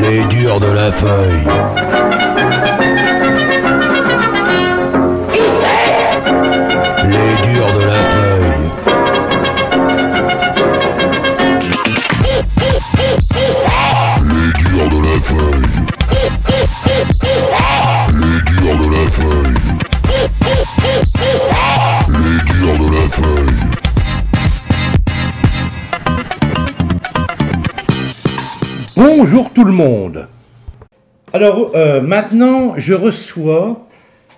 Les durs de la feuille. Bonjour tout le monde. Alors euh, maintenant, je reçois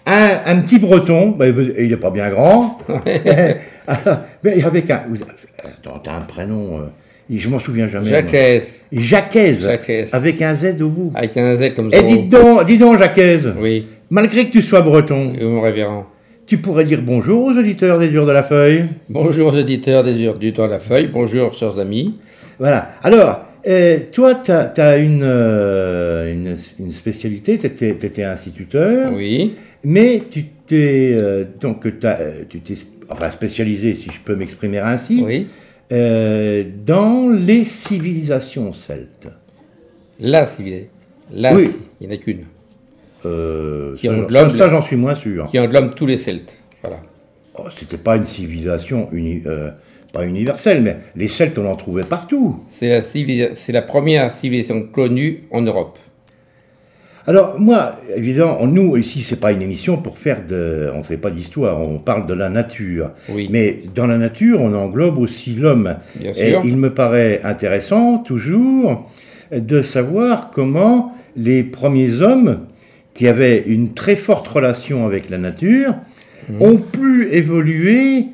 un, un petit breton. Ben, il n'est pas bien grand, mais avec un. Attends, t'as un prénom. euh, je m'en souviens jamais. Jacques. Jacques. Avec un Z au bout. avec un Z comme Eh, ça. dis donc, dis donc, Jacquaise. Oui, Malgré que tu sois breton, et mon révérend. tu pourrais dire bonjour aux auditeurs des Durs de la Feuille. Bonjour aux éditeurs des Heures du temps à la feuille. Bonjour, chers amis. Voilà. Alors, toi, tu as, une, euh, une, une spécialité, tu étais, instituteur, Oui, mais tu t'es euh, donc euh, tu t'es enfin, spécialisé, si je peux m'exprimer ainsi, oui. euh, dans les civilisations celtes. La civilisation. La, Oui. il n'y en a qu'une. Qui ça, englobe j'en suis moins sûr. Qui englobe tous les Celtes. Voilà. Oh, C'était pas une civilisation uni- euh, pas universelle, mais les Celtes, on en trouvait partout. C'est la, civilisa- c'est la première civilisation connue en Europe. Alors moi, évidemment, nous ici, c'est pas une émission pour faire de, on fait pas d'histoire, on parle de la nature. Oui. Mais dans la nature, on englobe aussi l'homme. Bien Et sûr. il me paraît intéressant toujours de savoir comment les premiers hommes qui avaient une très forte relation avec la nature Mhm. ont pu évoluer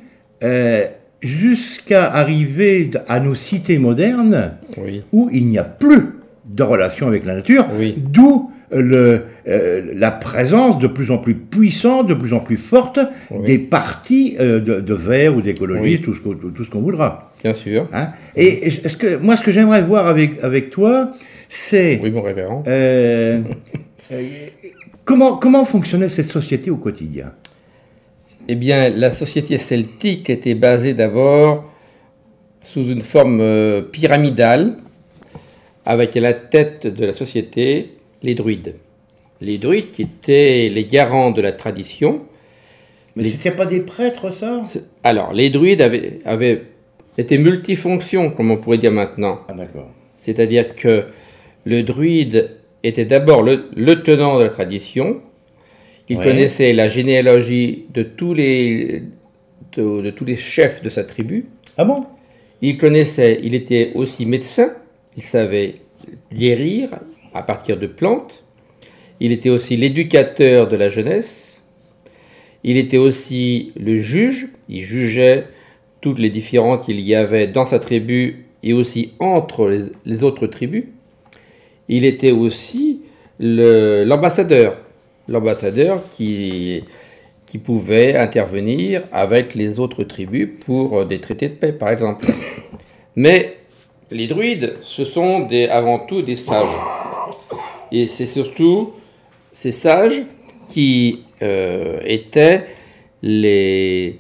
euh, jusqu'à arriver à nos cités modernes Oui. où il n'y a plus de relation avec la nature, Oui. d'où le, euh, la présence de plus en plus puissante, de plus en plus forte Oui. des partis euh, de, de verts ou d'écologistes, Oui. tout ce qu'on tout ce qu'on voudra. Bien sûr. hein. Et que, moi, ce que j'aimerais voir avec, avec toi, c'est Oui, mon révérend. euh, euh, comment, comment fonctionnait cette société au quotidien? Eh bien, la société celtique était basée d'abord sous une forme euh, pyramidale, avec à la tête de la société les druides. Les druides qui étaient les garants de la tradition. Mais Les- c'était pas des prêtres, ça? Alors, les druides avaient, avaient été multifonctions, comme on pourrait dire maintenant. Ah d'accord. C'est-à-dire que le druide était d'abord le, le tenant de la tradition. Il Ouais. connaissait la généalogie de tous les de, de tous les chefs de sa tribu. Ah bon? Il connaissait, il était aussi médecin. Il savait guérir à partir de plantes. Il était aussi l'éducateur de la jeunesse. Il était aussi le juge. Il jugeait toutes les différends qu'il y avait dans sa tribu et aussi entre les, les autres tribus. Il était aussi l'ambassadeur. L'ambassadeur qui, qui pouvait intervenir avec les autres tribus pour euh, des traités de paix, par exemple. Mais les druides, ce sont des, avant tout des sages. Et c'est surtout ces sages qui euh, étaient les,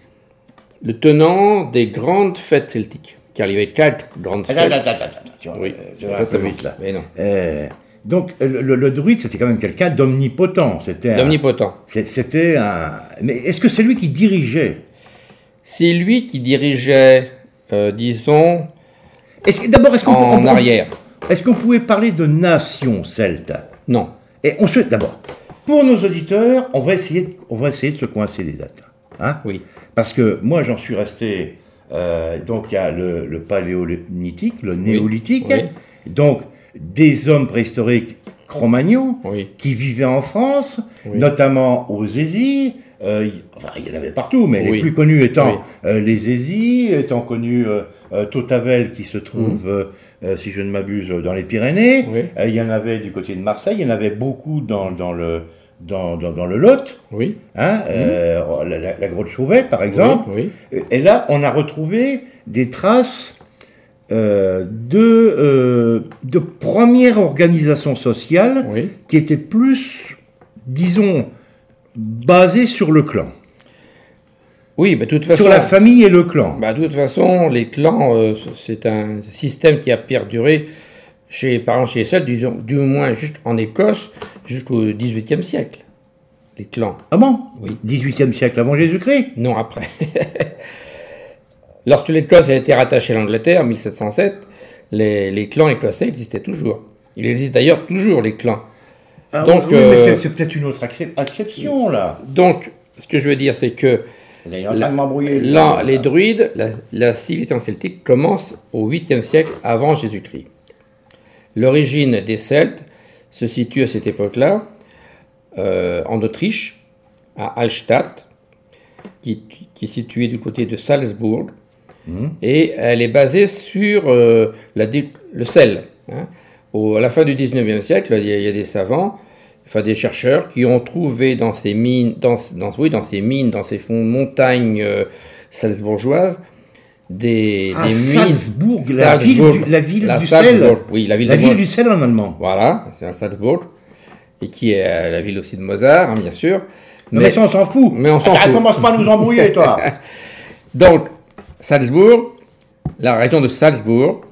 le tenant des grandes fêtes celtiques. Car il y avait quatre grandes Attends, fêtes. attends, attends, attends, tu vois, Oui, euh, tu vas un peu vite là. Mais non. Euh, donc, le, le druide, c'était quand même quelqu'un d'omnipotent. C'était D'omnipotent. C'était un. Mais est-ce que c'est lui qui dirigeait? C'est lui qui dirigeait, euh, disons, D'abord, est-ce qu'on en on- arrière. est-ce qu'on pouvait parler de nation celte? Non. Et on se. D'abord, pour nos auditeurs, on va essayer de, on va essayer de se coincer les dates. Hein? Oui. Parce que moi, j'en suis resté. euh, donc, il y a le, le paléolithique, le néolithique. oui. Donc, des hommes préhistoriques cro-magnons Oui. qui vivaient en France, Oui. notamment aux Zézis. Euh, il, enfin, il y en avait partout, mais les plus connus étant euh, les Zézis, étant connus euh, euh, qui se trouve, euh, si je ne m'abuse, dans les Pyrénées. Il y en avait du côté de Marseille, il y en avait beaucoup dans, dans le, dans, dans, dans le Lot, Oui. hein, euh, la, la- la grotte Chauvet par exemple. Oui. oui. Et là, on a retrouvé des traces euh, de, euh, de première organisation sociale Oui. qui était plus, disons, basée sur le clan. Oui, de toute façon. Sur la famille et le clan. Bah, de toute façon, les clans, euh, c'est un système qui a perduré chez, par exemple, chez les Celtes, disons, du moins juste en Écosse, jusqu'au XVIIIe siècle. Les clans. Ah bon? Oui. 18e siècle avant Jésus-Christ? Non, après. Lorsque l'Écosse a été rattachée à l'Angleterre, en 1707, les, les clans écossais existaient toujours. Il existe d'ailleurs toujours les clans. Ah Donc, oui, mais euh, c'est- c'est peut-être une autre accep- acception, là. Donc, ce que je veux dire, c'est que les druides, la, la civilisation celtique commence au 8e siècle avant Jésus-Christ. L'origine des Celtes se situe à cette époque-là euh, en Autriche, à Hallstatt, qui, qui est située du côté de Salzbourg, et elle est basée sur euh, la le sel. hein. Au- à la fin du 19e siècle, il y, a, il y a des savants, enfin des chercheurs, qui ont trouvé dans ces mines, dans, dans- oui, dans ces mines, dans ces fonds montagnes euh, salzbourgeoises, des, Ah, des mines. Salzbourg, la ville Salzbourg. du- la ville La du Salzbourg, sel. Oui, la ville, La de ville du sel en allemand. Voilà, c'est à Salzbourg, et qui est euh, la ville aussi de Mozart, hein, bien sûr. Mais, ça, on s'en fout. Mais on s'en fout. commence pas à nous embrouiller, toi. Donc, Salzbourg, la région de Salzbourg,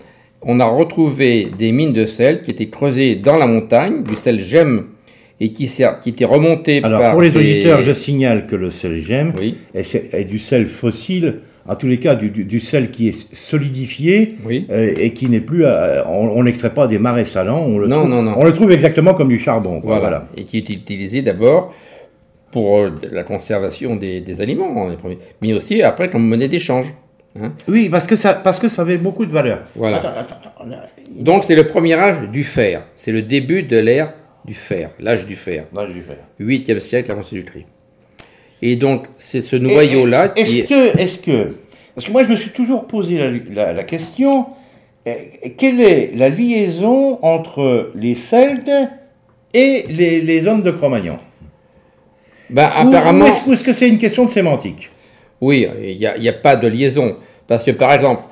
on a retrouvé des mines de sel qui étaient creusées dans la montagne, du sel gemme, et qui, qui étaient remontées Alors, par pour les des- auditeurs, je signale que le sel gemme Oui, est, du sel fossile, en tous les cas, du, du- du sel qui est solidifié oui. euh, et qui n'est plus. à- on n'extrait pas des marais salants. On le Non, trouve, non, non. On le trouve exactement comme du charbon. quoi, Voilà. voilà. Et qui est utilisé d'abord pour euh, la conservation des, des aliments, mais aussi après comme monnaie d'échange. Hein. Oui, parce que, ça, parce que ça avait beaucoup de valeur. Voilà. Attends, attends, attends, là, il- Donc c'est le premier âge du fer. C'est le début de l'ère du fer, l'âge du fer. Je vais faire. 8e siècle avant Jésus-Christ. Et donc c'est ce noyau-là Est-ce qui est... que, est-ce que, parce que moi je me suis toujours posé la, la- la question, euh, quelle est la liaison entre les Celtes et les, les hommes de Cro-Magnon? Ben, Ou- apparemment, Ou est-ce ou est-ce que c'est une question de sémantique? Oui, il n'y a, il y a pas de liaison. Parce que par exemple,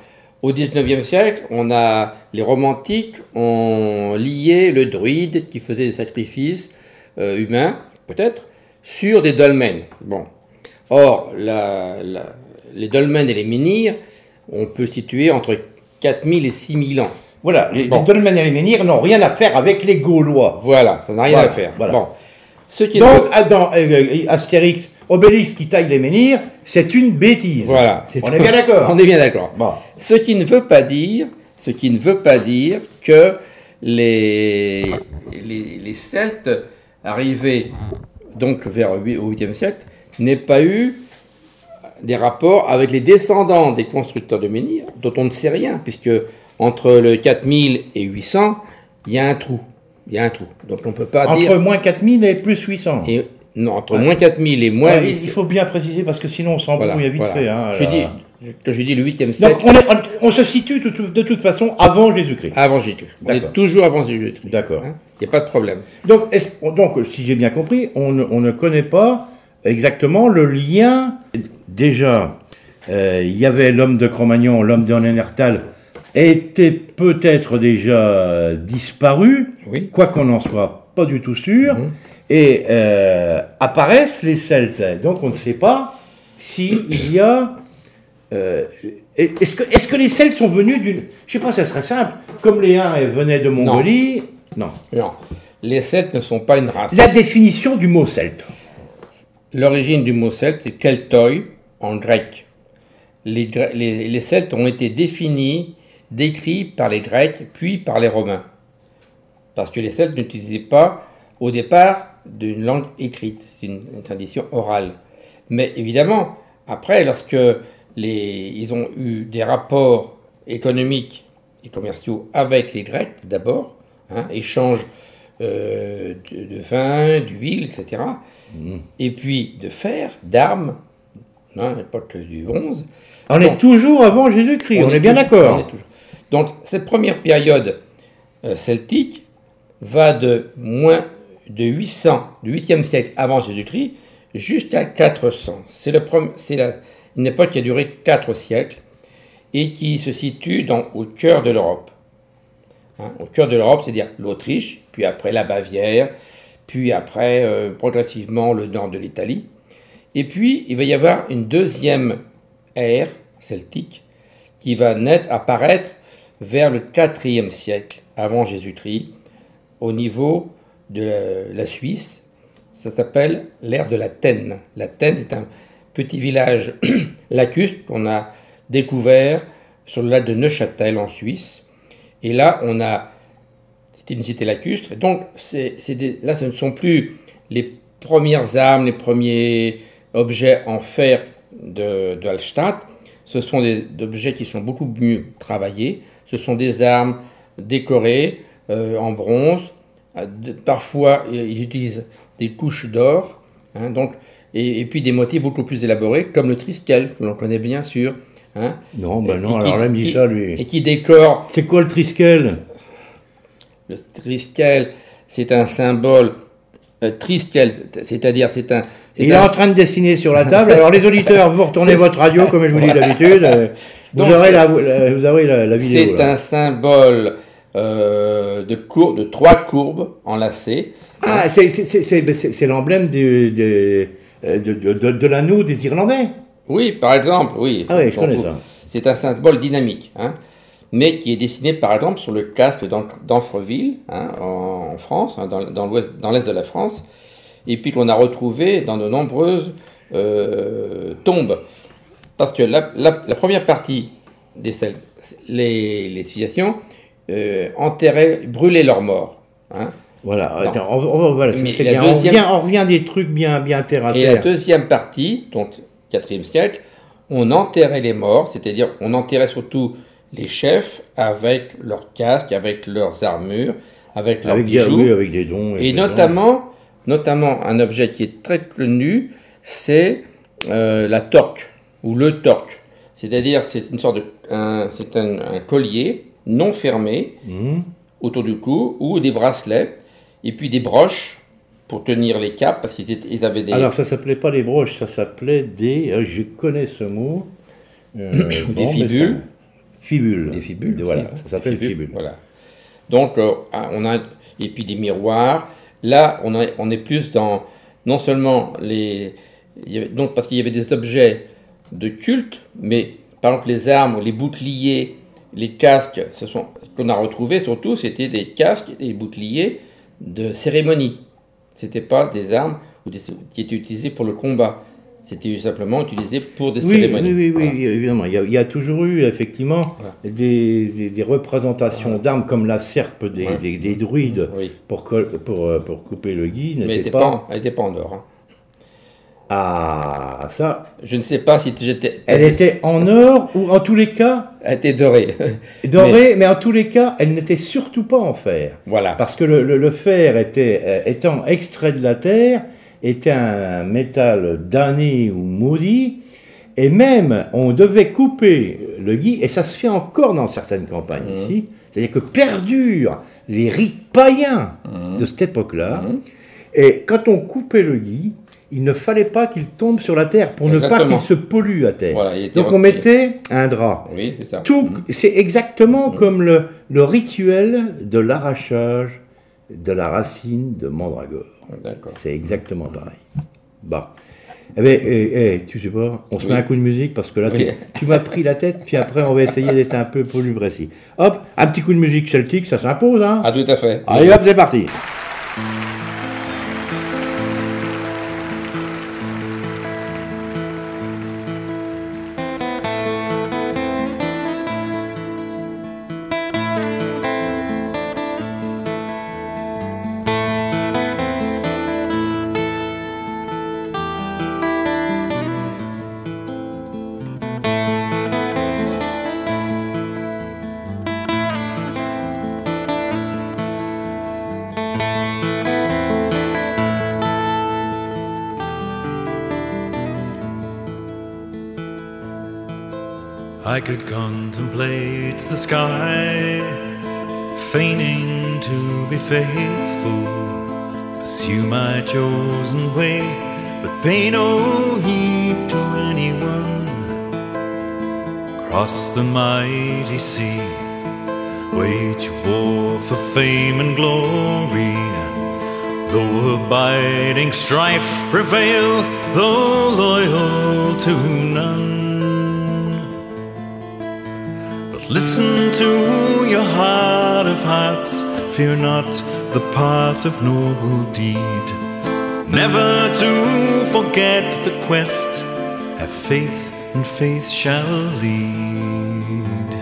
au 19e siècle, on a les romantiques ont lié le druide qui faisait des sacrifices euh, humains, peut-être, sur des dolmens. Bon. Or, la- la- les dolmens et les menhirs, on peut situer entre 4000 et 6000 ans. Voilà, les, Bon. les dolmens et les menhirs n'ont rien à faire avec les Gaulois. Voilà, ça n'a rien Voilà, à faire. voilà. Bon. Ce qui est Donc, dans euh, euh, Astérix, Obélix qui taille les menhirs, c'est une bêtise. Voilà. On est bien d'accord On est bien d'accord. Bon. Ce qui ne veut pas dire, ce qui ne veut pas dire que les, les, les Celtes arrivés donc vers le huit- au 8e siècle n'aient pas eu des rapports avec les descendants des constructeurs de menhirs, dont on ne sait rien, puisque entre le 4000 et 800, il y a un trou. Il y a un trou. Donc on ne peut pas Entre dire. moins 4000 et plus 800. Et, non, entre moins 4000 et moins Ouais, il 800. il faut bien préciser parce que sinon on s'embrouille Voilà, vite voilà. fait. Hein, je, dis, je, je dis le 8e Donc siècle on, est- on- on se situe de, de toute façon avant Jésus-Christ. avant Jésus. On est toujours avant Jésus-Christ. D'accord. Hein Il n'y a pas de problème. Donc, si j'ai bien compris, on ne, on ne connaît pas exactement le lien. Déjà, euh, il y avait l'homme de Cro-Magnon, l'homme de Néandertal, était peut-être déjà disparu, Oui. quoi qu'on n'en soit pas du tout sûr, Mhm. Et euh, apparaissent les Celtes. Donc, on ne sait pas s'il y a. euh, est-ce que, est-ce que les Celtes sont venus d'une. Je sais pas, ça serait simple. Comme les Huns venaient de Mongolie. non. Non. Les Celtes ne sont pas une race. La définition du mot celte. L'origine du mot celte, c'est keltoi en grec. Les, les- les Celtes ont été définis, décrits par les Grecs, puis par les Romains. Parce que les Celtes n'utilisaient pas, au départ, d'une langue écrite. C'est une, une tradition orale. Mais évidemment, après, lorsque les, ils ont eu des rapports économiques et commerciaux avec les Grecs, d'abord, hein, échange euh, de, de vin, d'huile, etc., et puis de fer, d'armes, hein, à l'époque du bronze. On Donc, est toujours avant Jésus-Christ, on, est bien d'accord. Donc, cette première période euh, celtique va de moins de 800, du 8e siècle avant Jésus-Christ, jusqu'à 400. C'est une époque qui a duré 4 siècles et qui se situe au cœur de l'Europe. Hein, au cœur de l'Europe, c'est-à-dire l'Autriche, puis après la Bavière, puis après euh, progressivement le nord de l'Italie. Et puis, il va y avoir une deuxième ère celtique qui va naître, apparaître vers le IVe siècle avant Jésus-Christ, au niveau de la, Suisse. Ça s'appelle l'ère de la Tène. La Tène est un petit village lacustre qu'on a découvert sur le lac de Neuchâtel en Suisse. Et là, on a. C'était une cité lacustre. Donc, c'est des- là, ce ne sont plus les premières armes, les premiers objets en fer de, de Hallstatt. Ce sont des objets qui sont beaucoup mieux travaillés. Ce sont des armes décorées euh, en bronze. De- Parfois, ils utilisent des couches d'or. hein, donc, et, et puis des motifs beaucoup plus élaborés, comme le triskel, que l'on connaît bien sûr. hein, Non, ben et non, qui- alors là, il me dit qui- ça, Et lui. qui décore C'est quoi le triskel? Le triskel, c'est un symbole euh, triskel, c'est-à-dire c'est un. Il est en train de dessiner sur la table. Alors, les auditeurs, vous retournez votre radio, comme je vous dis d'habitude. euh, Vous aurez la, la- vous aurez la, la vidéo. C'est un symbole euh, de, cour- de trois courbes enlacées. Ah, c'est- l'emblème du- de, de, de, l'anneau des Irlandais. Oui, par exemple, oui. Ah oui, je Son connais coup. ça. C'est un symbole dynamique, hein, mais qui est dessiné par exemple sur le casque d'Anfreville, hein, en, en France, hein, dans, dans l'ouest- dans l'est de la France, et puis qu'on a retrouvé dans de nombreuses euh, tombes. Parce que la, la- la première partie des les, les civilisations euh, enterraient, brûlaient leurs morts. hein. Voilà, attends, on, voilà, Mais revient, on revient des trucs bien, bien terre à Et la deuxième partie, donc 4e siècle, on enterrait les morts, c'est-à-dire on enterrait surtout les chefs avec leurs casques, avec leurs armures, avec leurs Avec des, bijoux. oui, avec des dons. Et des dons. notamment, notamment, un objet qui est très connu, c'est euh, la torque, ou le torque. C'est-à-dire que c'est une sorte de... c'est un, un collier non fermé Mhm. autour du cou, ou des bracelets, et puis des broches pour tenir les capes, parce qu'ils avaient des... Alors, ça s'appelait pas des broches, ça s'appelait des. euh, je connais ce mot. Euh, bon, mais fibules. Fibules. Des fibules. Des- Voilà, ça s'appelle Des fibules. Voilà. Donc, euh, ah, on a. Et puis des miroirs. Là, on, a- on est plus dans. Non seulement les. donc, parce qu'il y avait des objets de culte, mais par exemple, les armes, les boucliers, les casques, ce sont, ce qu'on a retrouvé surtout, c'était des casques et des boucliers de cérémonie. C'était pas des armes ou des- qui étaient utilisées pour le combat. C'était simplement utilisé pour des Oui, cérémonies. oui, oui, oui, évidemment. Il y, a, il y a toujours eu, effectivement, Voilà. des, des- des représentations d'armes comme la serpe des, Ouais. des- des druides Oui. pour, col- pour, euh, pour couper le gui. Mais elle n'était pas en or. hein. Ah, ça. Je ne sais pas si j'étais. Elle était en or ou en tous les cas Elle était dorée. dorée, mais, en tous les cas, elle n'était surtout pas en fer. voilà. Parce que le, le- le fer était, euh, étant extrait de la terre, était un métal damné ou maudit, et même on devait couper le gui, et ça se fait encore dans certaines campagnes Mhm. ici, c'est-à-dire que perdurent les rites païens Mhm. de cette époque-là, Mhm. et quand on coupait le gui, il ne fallait pas qu'il tombe sur la terre pour ne pas qu'il se pollue à terre. Voilà, Donc on mettait un drap. Oui, c'est ça. Tout, Mhm. c'est exactement comme le, le rituel de l'arrachage de la racine de mandragore. D'accord. C'est exactement pareil. Bah. Eh ben, eh, eh, tu sais pas, on se Oui. met un coup de musique parce que là, tu, m'as pris la tête, puis après, on va essayer d'être un peu plus précis. Hop, un petit coup de musique celtique, ça s'impose, hein Ah, tout à fait. Allez, hop, c'est parti wage war for fame and glory. Though abiding strife prevail, though loyal to none. But listen to your heart of hearts, fear not the path of noble deed. Never to forget the quest, have faith, and faith shall lead.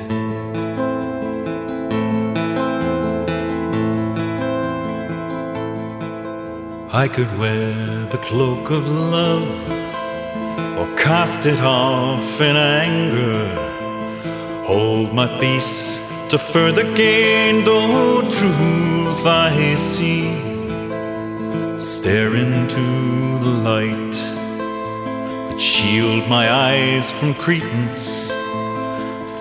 I could wear the cloak of love or cast it off in anger. Hold my peace to further gain, though truth I see. Stare into the light, but shield my eyes from credence.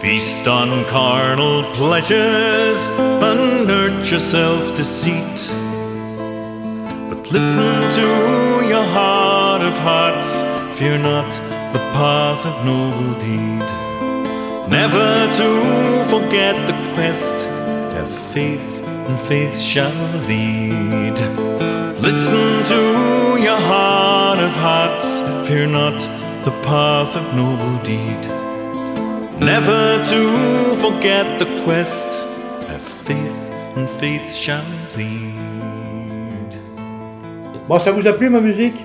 Feast on carnal pleasures and nurture self deceit. Listen to your heart of hearts, fear not the path of noble deed. Never to forget the quest, have faith, and faith shall lead. Listen to your heart of hearts, fear not the path of noble deed. Never to forget the quest, have faith, and faith shall lead. Bon, ça vous a plu ma musique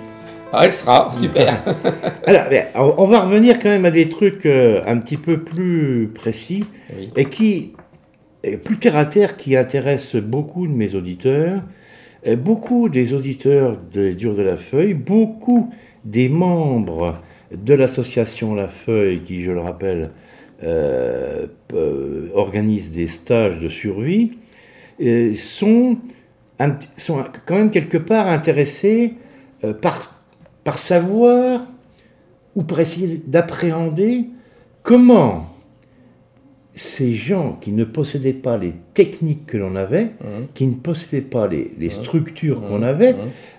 Ah, extra, super. Alors, on va revenir quand même à des trucs euh, un petit peu plus précis Oui. et qui, plus terre à terre, qui intéressent beaucoup de mes auditeurs, et beaucoup des auditeurs des Durs de la Feuille, beaucoup des membres de l'association La Feuille, qui, je le rappelle, euh, euh, organise des stages de survie, euh, sont, un sont quand même quelque part intéressés euh, par, par savoir ou pour essayer d'appréhender comment ces gens qui ne possédaient pas les techniques que l'on avait, Mhm. qui ne possédaient pas les, les structures qu'on avait,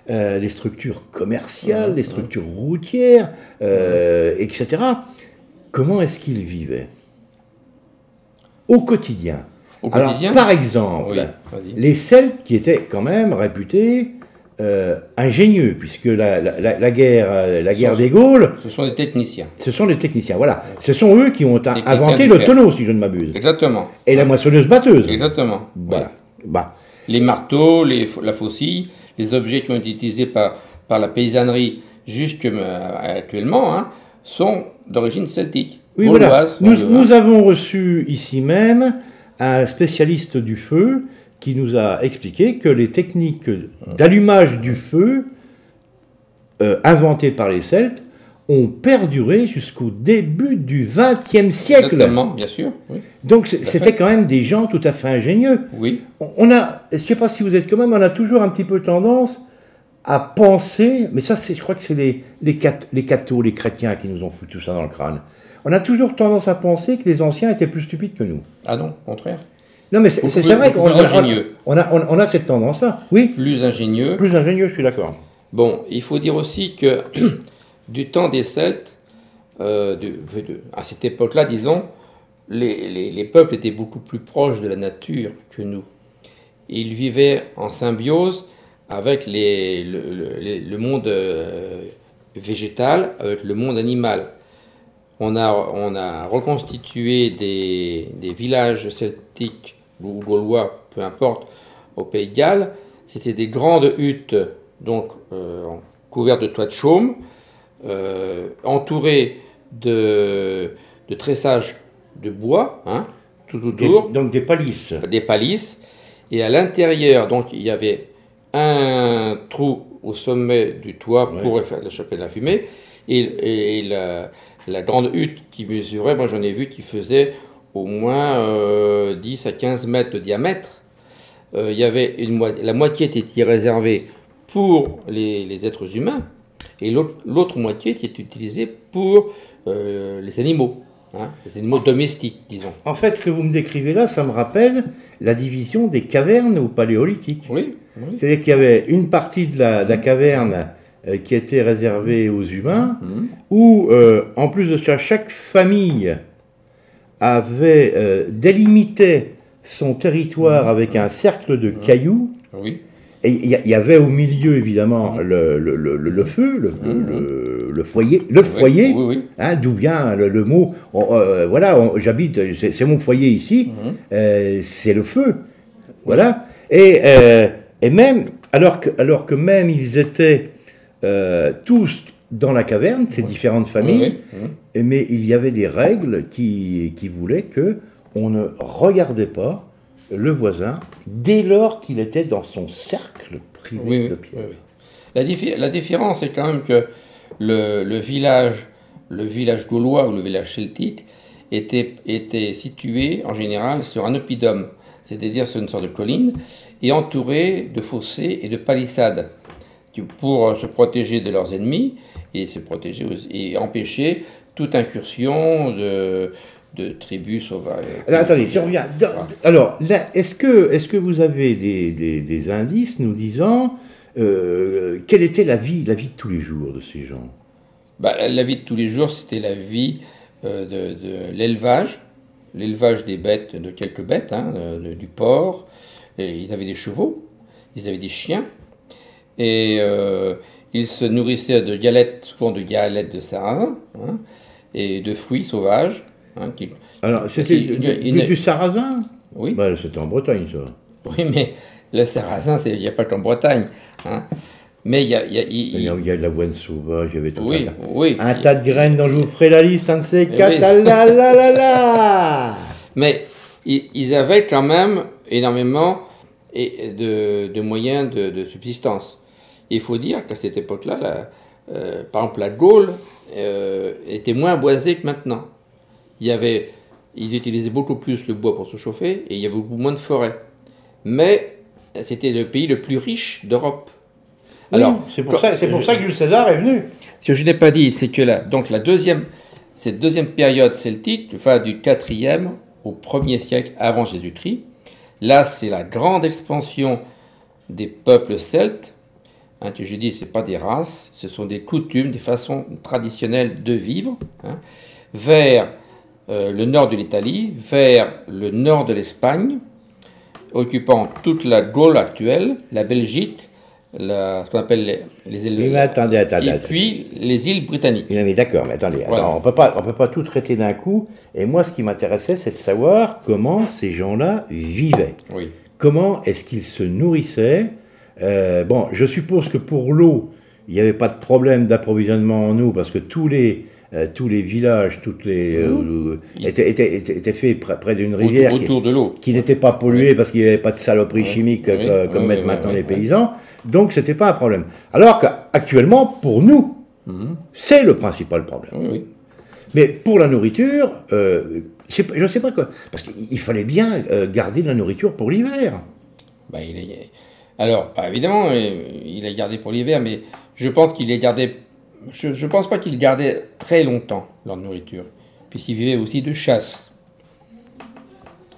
euh, les structures commerciales, les structures routières, euh, etc., comment est-ce qu'ils vivaient au quotidien? Au Alors, par exemple, Oui, les Celtes qui étaient quand même réputés euh, ingénieux, puisque la, la- la- la guerre, euh, la guerre Sauf- des Gaules, Ce sont des techniciens. ce sont des techniciens. Voilà, ce sont eux qui ont Techniciens inventé le tonneau, si je ne m'abuse, Exactement. et la moissonneuse batteuse. Exactement. Voilà. Bah, Les marteaux, les, la faucille, les objets qui ont été utilisés par, par la paysannerie jusque euh, actuellement hein, sont d'origine celtique. oui, voilà. Nous avons reçu ici même un spécialiste du feu qui nous a expliqué que les techniques d'allumage du feu euh, inventées par les Celtes ont perduré jusqu'au début du XXe siècle. Exactement, bien sûr. Oui. Donc c'était quand même des gens tout à fait ingénieux. oui. On- a, je ne sais pas si vous êtes quand même, on a toujours un petit peu tendance à penser, mais ça c'est, je crois que c'est les, les, les cathos, les chrétiens qui nous ont foutu tout ça dans le crâne. On a toujours tendance à penser que les anciens étaient plus stupides que nous. Ah non, au contraire. Non mais c'est vrai qu'on plus a, on a, on, a cette tendance-là. Oui, Plus ingénieux. plus ingénieux, je suis d'accord. Bon, il faut dire aussi que du temps des Celtes, euh, de- de- à cette époque-là, disons, les, les- les peuples étaient beaucoup plus proches de la nature que nous. Ils vivaient en symbiose avec les- le, le- les- le monde euh, végétal, avec le monde animal. On a, on a reconstitué des, des villages celtiques ou gaulois, peu importe, au Pays de Galles. C'était des grandes huttes, donc euh, couvertes de toits de chaume, euh, entourées de, de tressages de bois, hein, tout Des- autour donc des palisses. des palisses. Et à l'intérieur, donc, il y avait un trou au sommet du toit Ouais. pour faire choper de la fumée. Et, et la, la grande hutte qui mesurait, moi j'en ai vu qui faisait au moins euh, 10 à 15 mètres de diamètre. Euh, il y avait une la moitié était réservée pour les, les êtres humains et l'autre moitié était utilisée pour euh, les animaux, hein, les animaux domestiques, disons. En fait, ce que vous me décrivez là, ça me rappelle la division des cavernes au paléolithique. Oui, oui. C'est-à-dire qu'il y avait une partie de la, de la caverne qui était réservée aux humains, Mhm. où, euh, en plus de ça, chaque famille avait euh, délimité son territoire avec un cercle de cailloux, Oui. Et il y, avait au milieu, évidemment, le, le- le- le- le feu, le, foyer, le foyer, oui, oui. hein, d'où vient le, mot. on- euh, voilà, j'habite, c'est mon foyer ici, euh, c'est le feu. Voilà. Et, euh, et même, alors que, alors que même ils étaient euh, tous dans la caverne, ces différentes familles, Oui, oui. et- mais il y avait des règles qui, qui voulaient que on ne regardait pas le voisin dès lors qu'il était dans son cercle privé Oui, de pierre. La, diffé- la différence, c'est quand même que le, le village, le village gaulois ou le village celtique était, était situé en général sur un oppidum, c'est-à-dire sur une sorte de colline, et entouré de fossés et de palissades pour se protéger de leurs ennemis et se protéger et empêcher toute incursion de, de tribus sauvages. Alors, attendez, si on revient. alors, est-ce que, est que vous avez des, des- des indices nous disant euh, quelle était la vie, la vie de tous les jours de ces gens? Bah, la- vie de tous les jours, c'était la vie euh, de, de l'élevage, l'élevage des bêtes, de quelques bêtes, hein, de- du porc. Et ils avaient des chevaux, ils avaient des chiens, et euh, ils se nourrissaient de galettes, souvent de galettes de sarrasin, hein, et de fruits sauvages. hein, qui- Alors, c'était du, sarrasin? Oui, Bah, C'était en Bretagne, ça. oui, mais le sarrasin, il n'y a pas qu'en Bretagne. hein. Mais il y a, y a- y a, il y a de l'avoine sauvage, il y avait tout oui, un tas. oui. Un tas de graines dont je vous ferai la liste, un de ces quatre. oui. Là là là Mais ils, avaient quand même énormément de, de moyens de, de subsistance. Il faut dire qu'à cette époque-là, euh, par exemple, la Gaule euh, était moins boisée que maintenant. Il y avait, ils utilisaient beaucoup plus le bois pour se chauffer et il y avait beaucoup moins de forêts. Mais c'était le pays le plus riche d'Europe. Alors, c'est pour, ça, que Jules César est venu. ce que je n'ai pas dit, c'est que la, donc la deuxième, cette deuxième période celtique du 4e au 1er siècle avant Jésus-Christ. Là, c'est la grande expansion des peuples celtes. Hein, que je dis, ce pas des races, ce sont des coutumes, des façons traditionnelles de vivre, hein, vers euh, le nord de l'Italie, vers le nord de l'Espagne, occupant toute la Gaule actuelle, la Belgique, la- ce qu'on appelle les, les îles mais attendez, attendez. et puis les îles britanniques. Non, mais d'accord, mais attendez, Voilà. attends, on peut pas, on peut pas tout traiter d'un coup. Et moi, ce qui m'intéressait, c'est de savoir comment ces gens-là vivaient. Oui. Comment est-ce qu'ils se nourrissaient Euh, Bon, je suppose que pour l'eau, il n'y avait pas de problème d'approvisionnement en eau parce que tous les euh, tous les villages, toutes les euh, Ils- étaient, étaient, étaient, étaient faits près, près d'une rivière Autour, qui, autour de l'eau. qui n'était pas polluée parce qu'il n'y avait pas de saloperie chimique Oui, euh, oui, comme mettent maintenant les paysans. Donc, c'était pas un problème. Alors qu'actuellement, pour nous, Mhm. c'est le principal problème. Mais pour la nourriture, euh, je ne sais pas quoi. Parce qu'il fallait bien euh, garder de la nourriture pour l'hiver. Bah, il est... Alors, évidemment, euh, il est gardé pour l'hiver, mais je pense qu'il est gardé. Je ne pense pas qu'il gardait très longtemps leur nourriture, puisqu'ils vivaient aussi de chasse.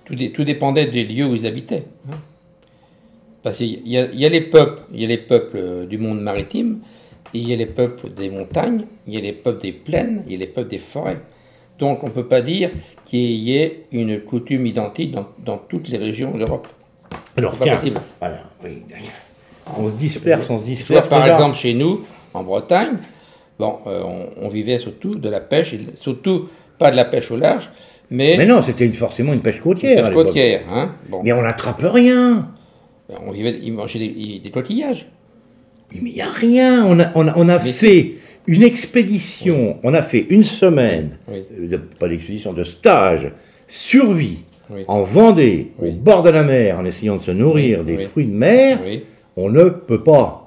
Tout, dé- tout dépendait des lieux où ils habitaient. hein. Parce qu'il y a, les peuples, il y a les peuples euh, du monde maritime, il y a les peuples des montagnes, il y a les peuples des plaines, il y a les peuples des forêts. Donc on ne peut pas dire qu'il y ait une coutume identique dans, dans toutes les régions d'Europe. Alors, pas tiens, possible. voilà, oui. On se disperse, on se disperse. par exemple, chez nous, en Bretagne, bon, euh, on, on vivait surtout de la pêche, et surtout pas de la pêche au large, mais, Mais non, c'était une- forcément une pêche côtière. pêche à l'époque. côtière. Hein, bon, Mais on n'attrape rien. on vivait, ils mangeaient des, des coquillages. Mais il n'y a rien. On a, on a, on a Mais fait une expédition. On a fait une semaine, Oui. euh, pas d'expédition, de stage, survie, Oui. en Vendée, au bord de la mer, en essayant de se nourrir des fruits de mer. On ne peut pas.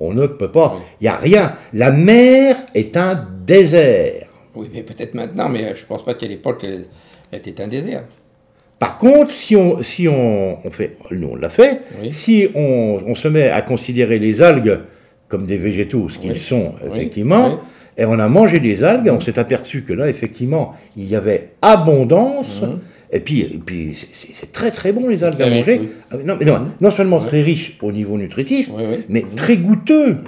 On ne peut pas. Il n'y a rien. La mer est un désert. oui, mais peut-être maintenant, mais euh, je pense pas qu'à l'époque, elle, elle était un désert. Par contre, si on, si on, on fait, nous on l'a fait, Oui. si on, on se met à considérer les algues comme des végétaux, ce qu'ils Oui. sont effectivement, Oui. et on a mangé des algues, et on s'est aperçu que là, effectivement, il y avait abondance, Mhm. Et puis, et puis c'est- très très bon les algues à manger. oui. Ah, Non, mais non, non seulement très riche au niveau nutritif, mais très goûteux.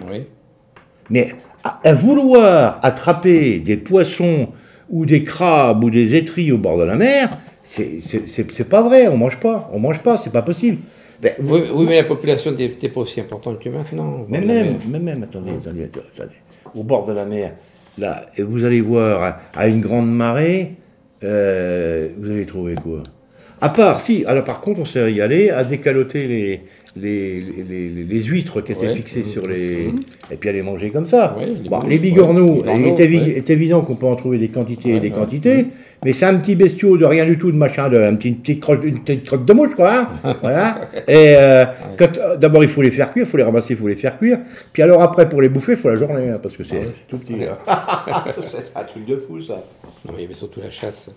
Mais à, à vouloir attraper des poissons ou des crabes ou des étrilles au bord de la mer, c'est- c'est c'est- c'est pas vrai, on mange pas, on mange pas, c'est pas possible. Ben, Oui, oui, mais la population n'était pas aussi importante que maintenant. Mais même, mais même, attendez, attendez, attendez, au bord de la mer, là, et vous allez voir, à une grande marée, euh, vous allez trouver quoi? À part, si, alors par contre, on s'est régalé à décaloter les, les, les, huîtres qui étaient Ouais. fixées sur les... Et puis à les manger comme ça. Ouais, les Bon, bigorneaux, les il est, évi- ouais. est évident qu'on peut en trouver des quantités et des quantités, mais c'est un petit bestiau de rien du tout, de machin, de, un petit, une, petite crotte, une petite crotte de mouche, quoi. hein. voilà. Et euh, euh, d'abord, il faut les faire cuire, il faut les ramasser, il faut les faire cuire. Puis alors après, pour les bouffer, il faut la journée, hein, parce que c'est c'est tout petit. c'est un truc de fou, ça. Non, mais il y avait surtout la chasse.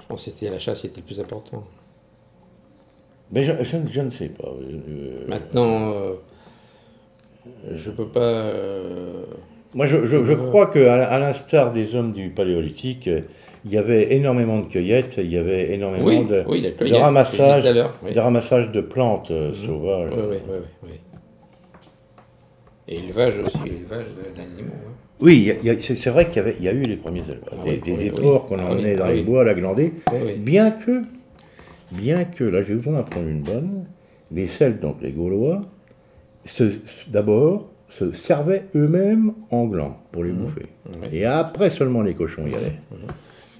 Je pense que c'était la chasse qui était le plus important. Mais je, je- je ne sais pas. euh, Maintenant, euh, je peux pas. euh, moi, je, je- crois qu'à à l'instar des hommes du paléolithique, il y avait énormément de cueillettes, il y avait énormément Oui, de, oui, de ramassage, oui. de ramassage de plantes euh, sauvages. Oui, oui, oui, oui, oui. Et élevage aussi, élevage d'animaux. hein. Oui, c'est vrai qu'il y, a eu les premiers élevages, Ah des, des- porcs qu'on Ah emmenait dans ah les bois à la oui. bien que, bien que, là j'ai besoin d'en prendre une bonne, les Celtes, donc les Gaulois, d'abord se servaient eux-mêmes en glands pour les bouffer. Oui. Et après seulement les cochons y allaient.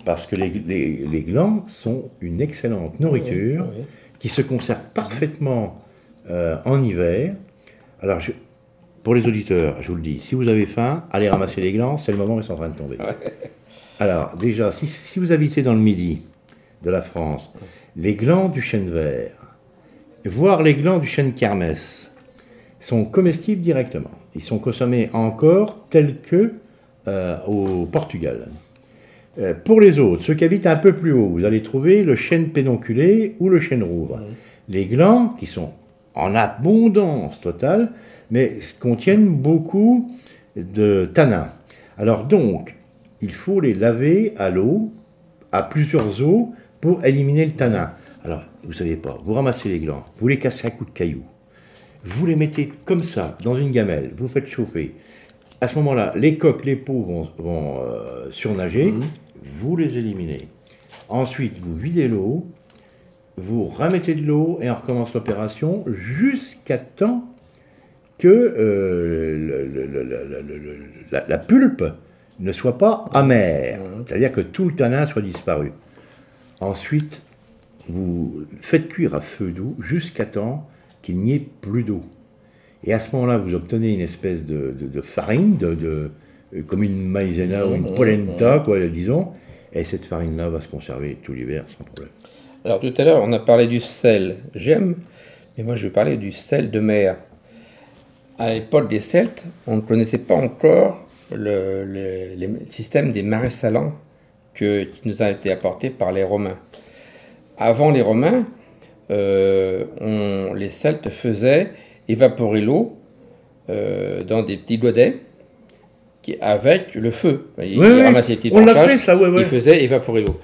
Parce que les, les- les glands sont une excellente nourriture qui se conserve parfaitement euh, en hiver. Alors, je- pour les auditeurs, je vous le dis, si vous avez faim, allez ramasser les glands, c'est le moment où ils sont en train de tomber. Alors, déjà, si, si vous habitez dans le midi de la France, les glands du chêne vert, voire les glands du chêne kermès, sont comestibles directement. Ils sont consommés encore tels que euh, au Portugal. Euh, pour les autres, ceux qui habitent un peu plus haut, vous allez trouver le chêne pédonculé ou le chêne rouvre. Les glands, qui sont en abondance totale, mais contiennent beaucoup de tanins. Alors donc, il faut les laver à l'eau, à plusieurs eaux, pour éliminer le tanin. Alors, vous savez pas, vous ramassez les glands, vous les cassez à coups de cailloux, vous les mettez comme ça, dans une gamelle, vous faites chauffer. À ce moment-là, les coques, les peaux vont, vont, euh, surnager, vous les éliminez. Ensuite, vous videz l'eau, vous remettez de l'eau et on recommence l'opération jusqu'à temps que euh, le- le- le- la, la pulpe ne soit pas amère, c'est-à-dire que tout le tanin soit disparu. Ensuite, vous faites cuire à feu doux jusqu'à temps qu'il n'y ait plus d'eau. Et à ce moment-là, vous obtenez une espèce de, de- de farine, de, comme une maïzena ou une polenta, quoi, disons. Et cette farine-là va se conserver tout l'hiver sans problème. Alors tout à l'heure, on a parlé du sel. J'aime, mais moi je vais parler du sel de mer. À l'époque des Celtes, on ne connaissait pas encore le, le- le système des marais salants que- qui nous a été apporté par les Romains. Avant les Romains, euh, on- les Celtes faisaient évaporer l'eau euh, dans des petits godets qui, avec le feu. Ils, Oui, ramassaient les petites on l'a fait, ça, ouais, ouais. Ils faisaient évaporer l'eau.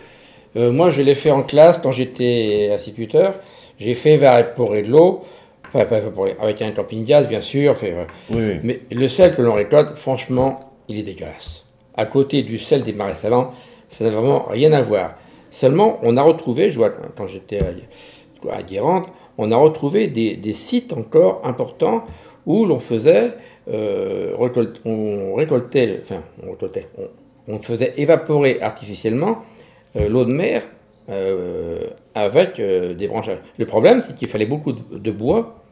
Euh, moi, je l'ai fait en classe quand j'étais instituteur. J'ai fait évaporer de l'eau, enfin, pas évaporer, avec un camping-gaz, bien sûr. fait, Oui, oui. mais le sel que l'on récolte, franchement, il est dégueulasse. À côté du sel des marais salants, ça n'a vraiment rien à voir. Seulement, on a retrouvé, je vois, quand j'étais à, Guérande, on a retrouvé des, sites encore importants où l'on faisait, euh, enfin, on faisait évaporer artificiellement euh, l'eau de mer euh, avec euh, des branchages. Le problème, c'est qu'il fallait beaucoup de bois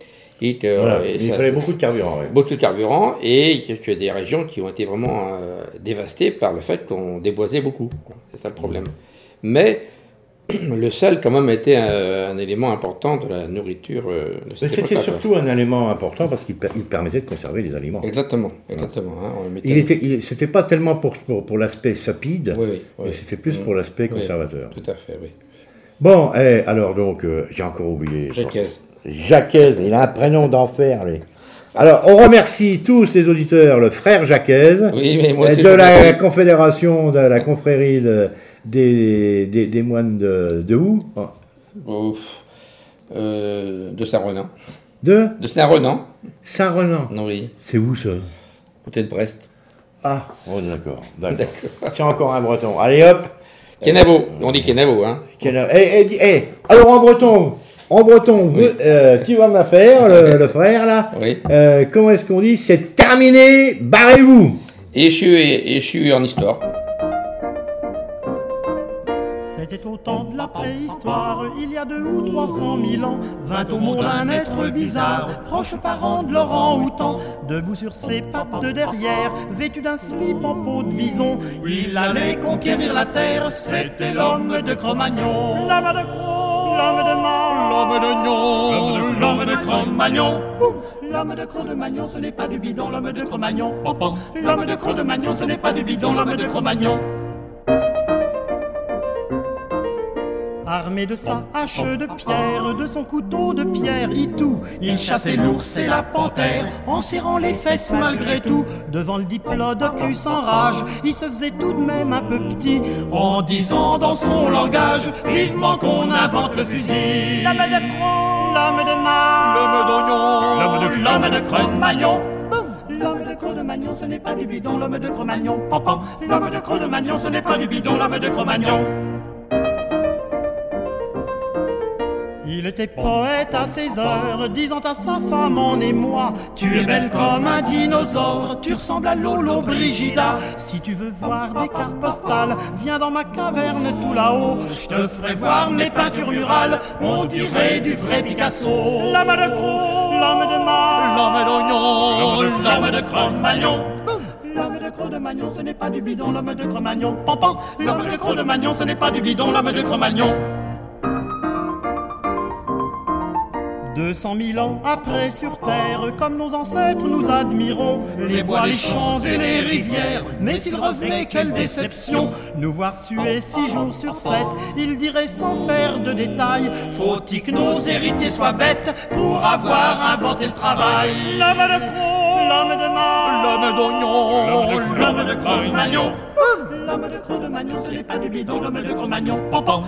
et que Voilà, et il ça- fallait beaucoup de carburant. beaucoup de carburant et y a des régions qui ont été vraiment euh, dévastées par le fait qu'on déboisait beaucoup. C'est ça le problème. Mais le sel, quand même, était un, un élément important de la nourriture. euh, c'était surtout un élément important parce qu'il per- il permettait de conserver les aliments. Exactement, exactement. hein, on Il était, c'était pas tellement pour, pour, pour l'aspect sapide, Oui, oui, oui. mais c'était plus Mm. pour l'aspect conservateur. Tout à fait, oui. Bon, eh, alors donc, euh, j'ai encore oublié. Jacques. Jacques, il a un prénom d'enfer, lui. Alors, on remercie tous les auditeurs, le frère Jacques, Oui, mais moi aussi, de la confédération, de la confrérie de- des, des, des moines de, de où? Ouf. Euh, de Saint-Renan. De? De Saint-Renan, Saint-Renan. oui, C'est où ça? Côté de Brest. Ah, oh, d'accord, d'accord. C'est encore un breton. Allez hop Kenavo, on dit Kenavo, hein. Quel- Eh, eh, dis- eh, alors en breton, En breton, Oui. euh, tu vas me la faire, le, le frère là. Oui. Euh, comment est-ce qu'on dit? C'est terminé, barrez-vous Échu, échu en histoire. C'était au temps de la préhistoire, il y a deux ou trois cent mille ans, vint au monde un être bizarre, proche parent de l'orang-outan, debout sur ses pattes de derrière, vêtu d'un slip en peau de bison, il allait conquérir la terre, c'était l'homme de Cro-Magnon. L'homme de Cro, l'homme de Man, l'homme de Gnon, l'homme de Cro-Magnon. L'homme de Cro-de-Magnon, ce n'est pas du bidon, l'homme de Cro-Magnon. L'homme de Cro-de-Magnon, ce n'est pas du bidon, l'homme de Cro-Magnon. Armé de sa hache de pierre, de son couteau de pierre, Itou, il chassait l'ours et la panthère, en serrant les fesses malgré tout. Devant le diplodocus en rage, il se faisait tout de même un peu petit, en disant dans son langage, vivement qu'on invente le fusil. L'homme de Cro, l'homme de Mar, l'homme d'Oignon, l'homme de l'homme de Cro-Magnon. L'homme de Cro-de-Magnon, ce n'est pas du bidon, l'homme de Cro-Magnon. Pam, pam. L'homme de Cro-de-Magnon, ce n'est pas du bidon, l'homme de Cro-Magnon. Il était poète à ses heures, disant à sa femme en émoi Tu es belle comme un dinosaure, tu ressembles à Lolo Brigida. Si tu veux voir des cartes postales, viens dans ma caverne tout là-haut. Je te ferai voir mes peintures murales, on dirait du vrai Picasso. L'homme de Cro, l'homme de Mar, l'homme d'Oignon, l'homme de Cro-Magnon. L'homme de Cro-de-Magnon, ce n'est pas du bidon, l'homme de Cro-Magnon. Pampan, l'homme de Cro-de-Magnon, ce n'est pas du bidon, l'homme de Cro-Magnon. Deux cent mille ans après sur terre, comme nos ancêtres nous admirons les bois, les champs et les rivières. Mais s'il revenait, quelle déception. Nous voir suer six jours sur sept, il dirait sans faire de détails Faut-il que nos héritiers soient bêtes pour avoir inventé le travail. L'homme de Cro, l'homme de Mar, l'homme d'Oignon, l'homme de Cro-Magnon. L'homme de Cro-de-Magnon, ce n'est pas du bidon, l'homme de Cro-Magnon.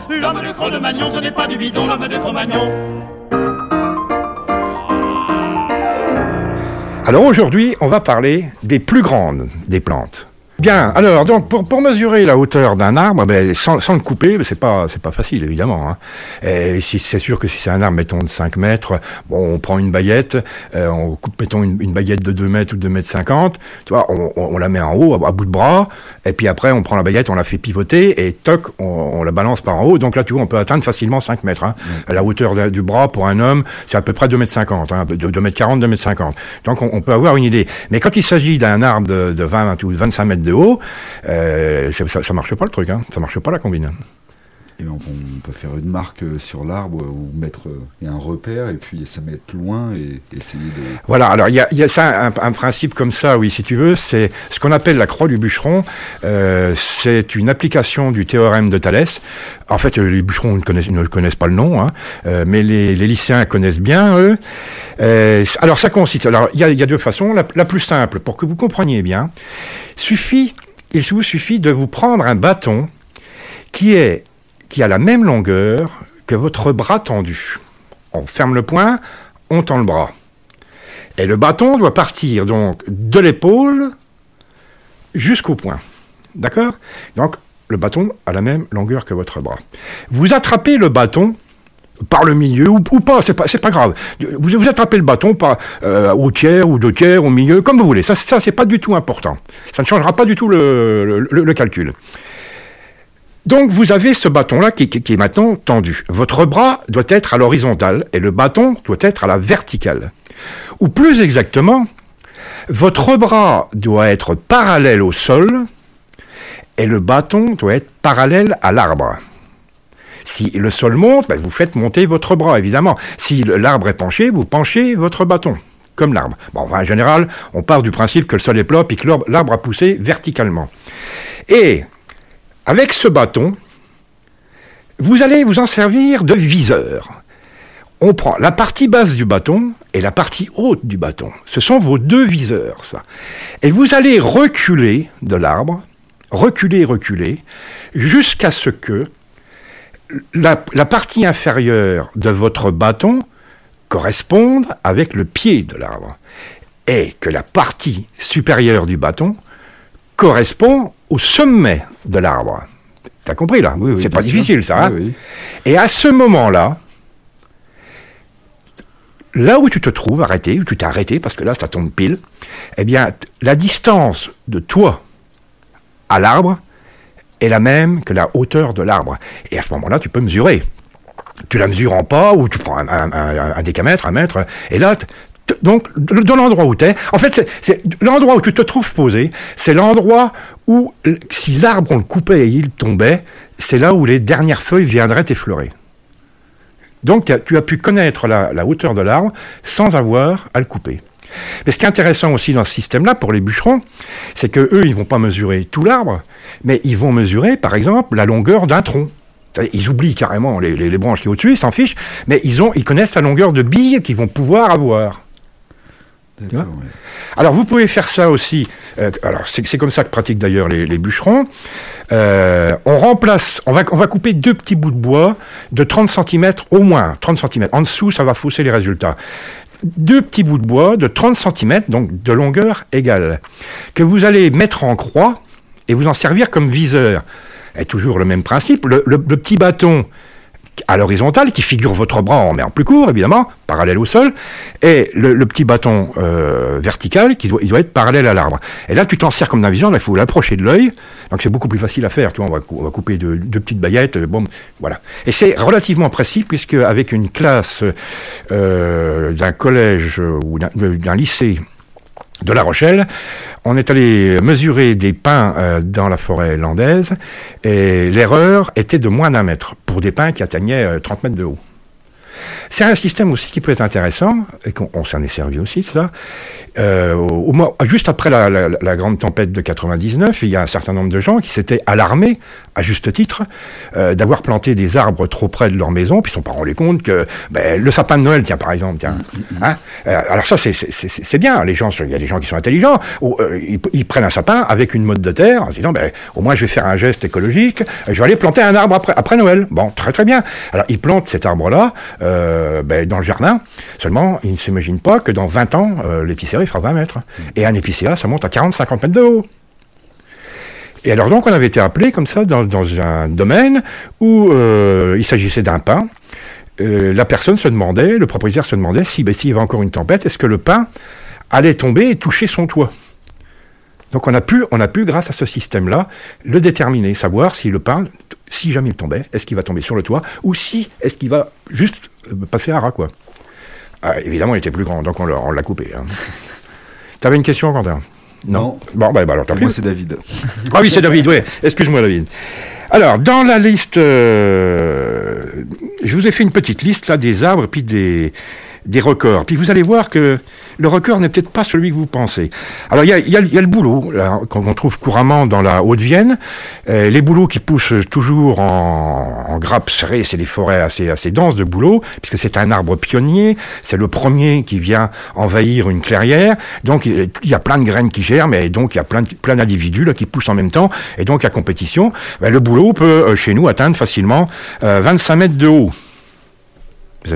L'homme de Cro-de-Magnon, ce n'est pas du bidon, l'homme de Cro-Magnon. Alors aujourd'hui, on va parler des plus grandes des plantes. Bien, alors donc pour, pour mesurer la hauteur d'un arbre, ben, sans, sans le couper, ben, c'est pas c'est pas facile évidemment. Hein. Et si c'est sûr que si c'est un arbre mettons de 5 mètres, bon on prend une baguette, euh, on coupe mettons une, une baguette de 2 mètres ou de 2 mètres 50, tu vois, on, on, on la met en haut à, à bout de bras, et puis après on prend la baguette, on la fait pivoter et toc, on, on la balance par en haut. Donc là tu vois, on peut atteindre facilement 5 mètres. Hein. La hauteur de- du bras pour un homme, c'est à peu près 2 mètres 50, hein, de 2 mètres 40, 2 mètres 50. Donc on, on peut avoir une idée. Mais quand il s'agit d'un arbre de, de 20 ou 25 mètres de haut, euh, ça, ça, marche pas le truc, hein. ça marche pas la combine. Et on, on peut faire une marque euh, sur l'arbre euh, ou mettre euh, un repère et puis se mettre loin et essayer de. Voilà, alors il y a, ça, un, principe comme ça, oui, si tu veux, c'est ce qu'on appelle la croix du bûcheron. C'est une application du théorème de Thalès. En fait, les bûcherons ne connaissent, ne connaissent pas le nom, hein, mais les, les lycéens connaissent bien, eux. Alors ça consiste, alors il y a, il y a deux façons. La, la plus simple, pour que vous compreniez bien, suffit, il vous suffit de vous prendre un bâton qui est qui a la même longueur que votre bras tendu. On ferme le poing, on tend le bras. Et le bâton doit partir donc de l'épaule jusqu'au poing. D'accord? Donc le bâton a la même longueur que votre bras. Vous attrapez le bâton par le milieu ou, pas, c'est pas, pas grave. Vous, attrapez le bâton par, euh, au tiers ou deux tiers, au milieu, comme vous voulez. Ça, ça c'est pas du tout important. Ça ne changera pas du tout le calcul. Donc vous avez ce bâton-là qui, est maintenant tendu. Votre bras doit être à l'horizontale et le bâton doit être à la verticale. Ou plus exactement, votre bras doit être parallèle au sol et le bâton doit être parallèle à l'arbre. Si le sol monte, ben, vous faites monter votre bras, évidemment. Si l'arbre est penché, vous penchez votre bâton, comme l'arbre. Bon, en général, on part du principe que le sol est plat et que l'arbre a poussé verticalement. Et avec ce bâton, vous allez vous en servir de viseur. On prend la partie basse du bâton et la partie haute du bâton. Ce sont vos deux viseurs, ça. Et vous allez reculer de l'arbre, reculer, reculer, jusqu'à ce que la, partie inférieure de votre bâton corresponde avec le pied de l'arbre. Et que la partie supérieure du bâton correspond au sommet de l'arbre. T'as compris là Oui, oui, C'est pas sûr. difficile ça. hein Oui. Et à ce moment-là, là où tu te trouves arrêté, où tu t'es arrêté, parce que là, ça tombe pile, eh bien, la distance de toi à l'arbre est la même que la hauteur de l'arbre. Et à ce moment-là, tu peux mesurer. Tu la mesures en pas, ou tu prends un, un- un- un décamètre, un mètre, et là, donc, dans l'endroit où tu es, en fait, l'endroit où tu te trouves posé, c'est l'endroit où, si l'arbre, on le coupait et il tombait, c'est là où les dernières feuilles viendraient t'effleurer. Donc, tu as- pu connaître la, hauteur de l'arbre sans avoir à le couper. Mais ce qui est intéressant aussi dans ce système-là, pour les bûcherons, c'est que eux, ils vont pas mesurer tout l'arbre, mais ils vont mesurer, par exemple, la longueur d'un tronc. Ils oublient carrément les, branches qui sont au-dessus, ils s'en fichent, mais ils, ont, ils connaissent la longueur de bille qu'ils vont pouvoir avoir. Vois. Alors vous pouvez faire ça aussi. euh, alors c'est c'est comme ça que pratiquent d'ailleurs les, les bûcherons. Euh, on remplace, on va, on va couper deux petits bouts de bois de 30 cm au moins, 30 cm. En dessous, ça va fausser les résultats. Deux petits bouts de bois de 30 cm, donc de longueur égale, que vous allez mettre en croix et vous en servir comme viseur. Et toujours le même principe, le, le- le petit bâton à l'horizontale, qui figure votre bras en en plus court, évidemment, parallèle au sol, et le, petit bâton euh, vertical qui doit, il doit être parallèle à l'arbre. Et là, tu t'en sers comme d'un là, il faut l'approcher de l'œil, donc c'est beaucoup plus facile à faire, tu vois, on va, couper deux, petites baguettes, bon, voilà. Et c'est relativement précis, puisque avec une classe euh, d'un collège ou d'un lycée de La Rochelle, on est allé mesurer des pins euh, dans la forêt landaise et l'erreur était de moins d'un mètre pour des pins qui atteignaient euh, 30 mètres de haut. C'est un système aussi qui peut être intéressant, et qu'on on s'en est servi aussi, ça. Euh, au, au juste après la, grande tempête de 99, il y a un certain nombre de gens qui s'étaient alarmés, à juste titre, euh, d'avoir planté des arbres trop près de leur maison, puis ils ne sont pas rendus compte que ben, le sapin de Noël, tiens, par exemple, tiens. Hein Euh, alors ça, c'est- bien. Les gens, il y a des gens qui sont intelligents. Euh, ils, prennent un sapin avec une motte de terre, en se disant, ben, au moins, je vais faire un geste écologique. Je vais aller planter un arbre après Noël. Bon, très très bien. Alors, ils plantent cet arbre-là euh, ben, dans le jardin. Seulement, ils ne s'imaginent pas que dans 20 ans, euh, il fera 20 mètres. Et un épicéa, ça monte à 40-50 mètres de haut. Et alors donc on avait été appelé comme ça dans, un domaine où euh, il s'agissait d'un pin. Euh, la personne se demandait, le propriétaire se demandait si ben, s'il y avait encore une tempête, est-ce que le pin allait tomber et toucher son toit? Donc on a pu, on a pu grâce à ce système-là, le déterminer, savoir si le pin, si jamais il tombait, est-ce qu'il va tomber sur le toit ou si est-ce qu'il va juste euh, passer à ras quoi. Ah, évidemment, il était plus grand, donc on l'a, coupé. Hein. T'avais une question, Quentin? Non. Bon, bah, bah, alors tant pis. moi, c'est David. Ah oui, c'est David, oui. Excuse-moi, David. Alors, dans la liste, euh, je vous ai fait une petite liste là des arbres puis des, des records. Puis vous allez voir que le record n'est peut-être pas celui que vous pensez. Alors, il y a, le boulot, qu'on trouve couramment dans la Haute-Vienne. Euh, les bouleaux qui poussent toujours en, en grappe serrée, c'est des forêts assez, assez denses de bouleaux, puisque c'est un arbre pionnier. C'est le premier qui vient envahir une clairière. Donc, il y a plein de graines qui germent, et donc il y a plein, d'individus qui poussent en même temps. Et donc, à compétition, ben, le boulot peut, euh, chez nous, atteindre facilement euh, 25 mètres de haut.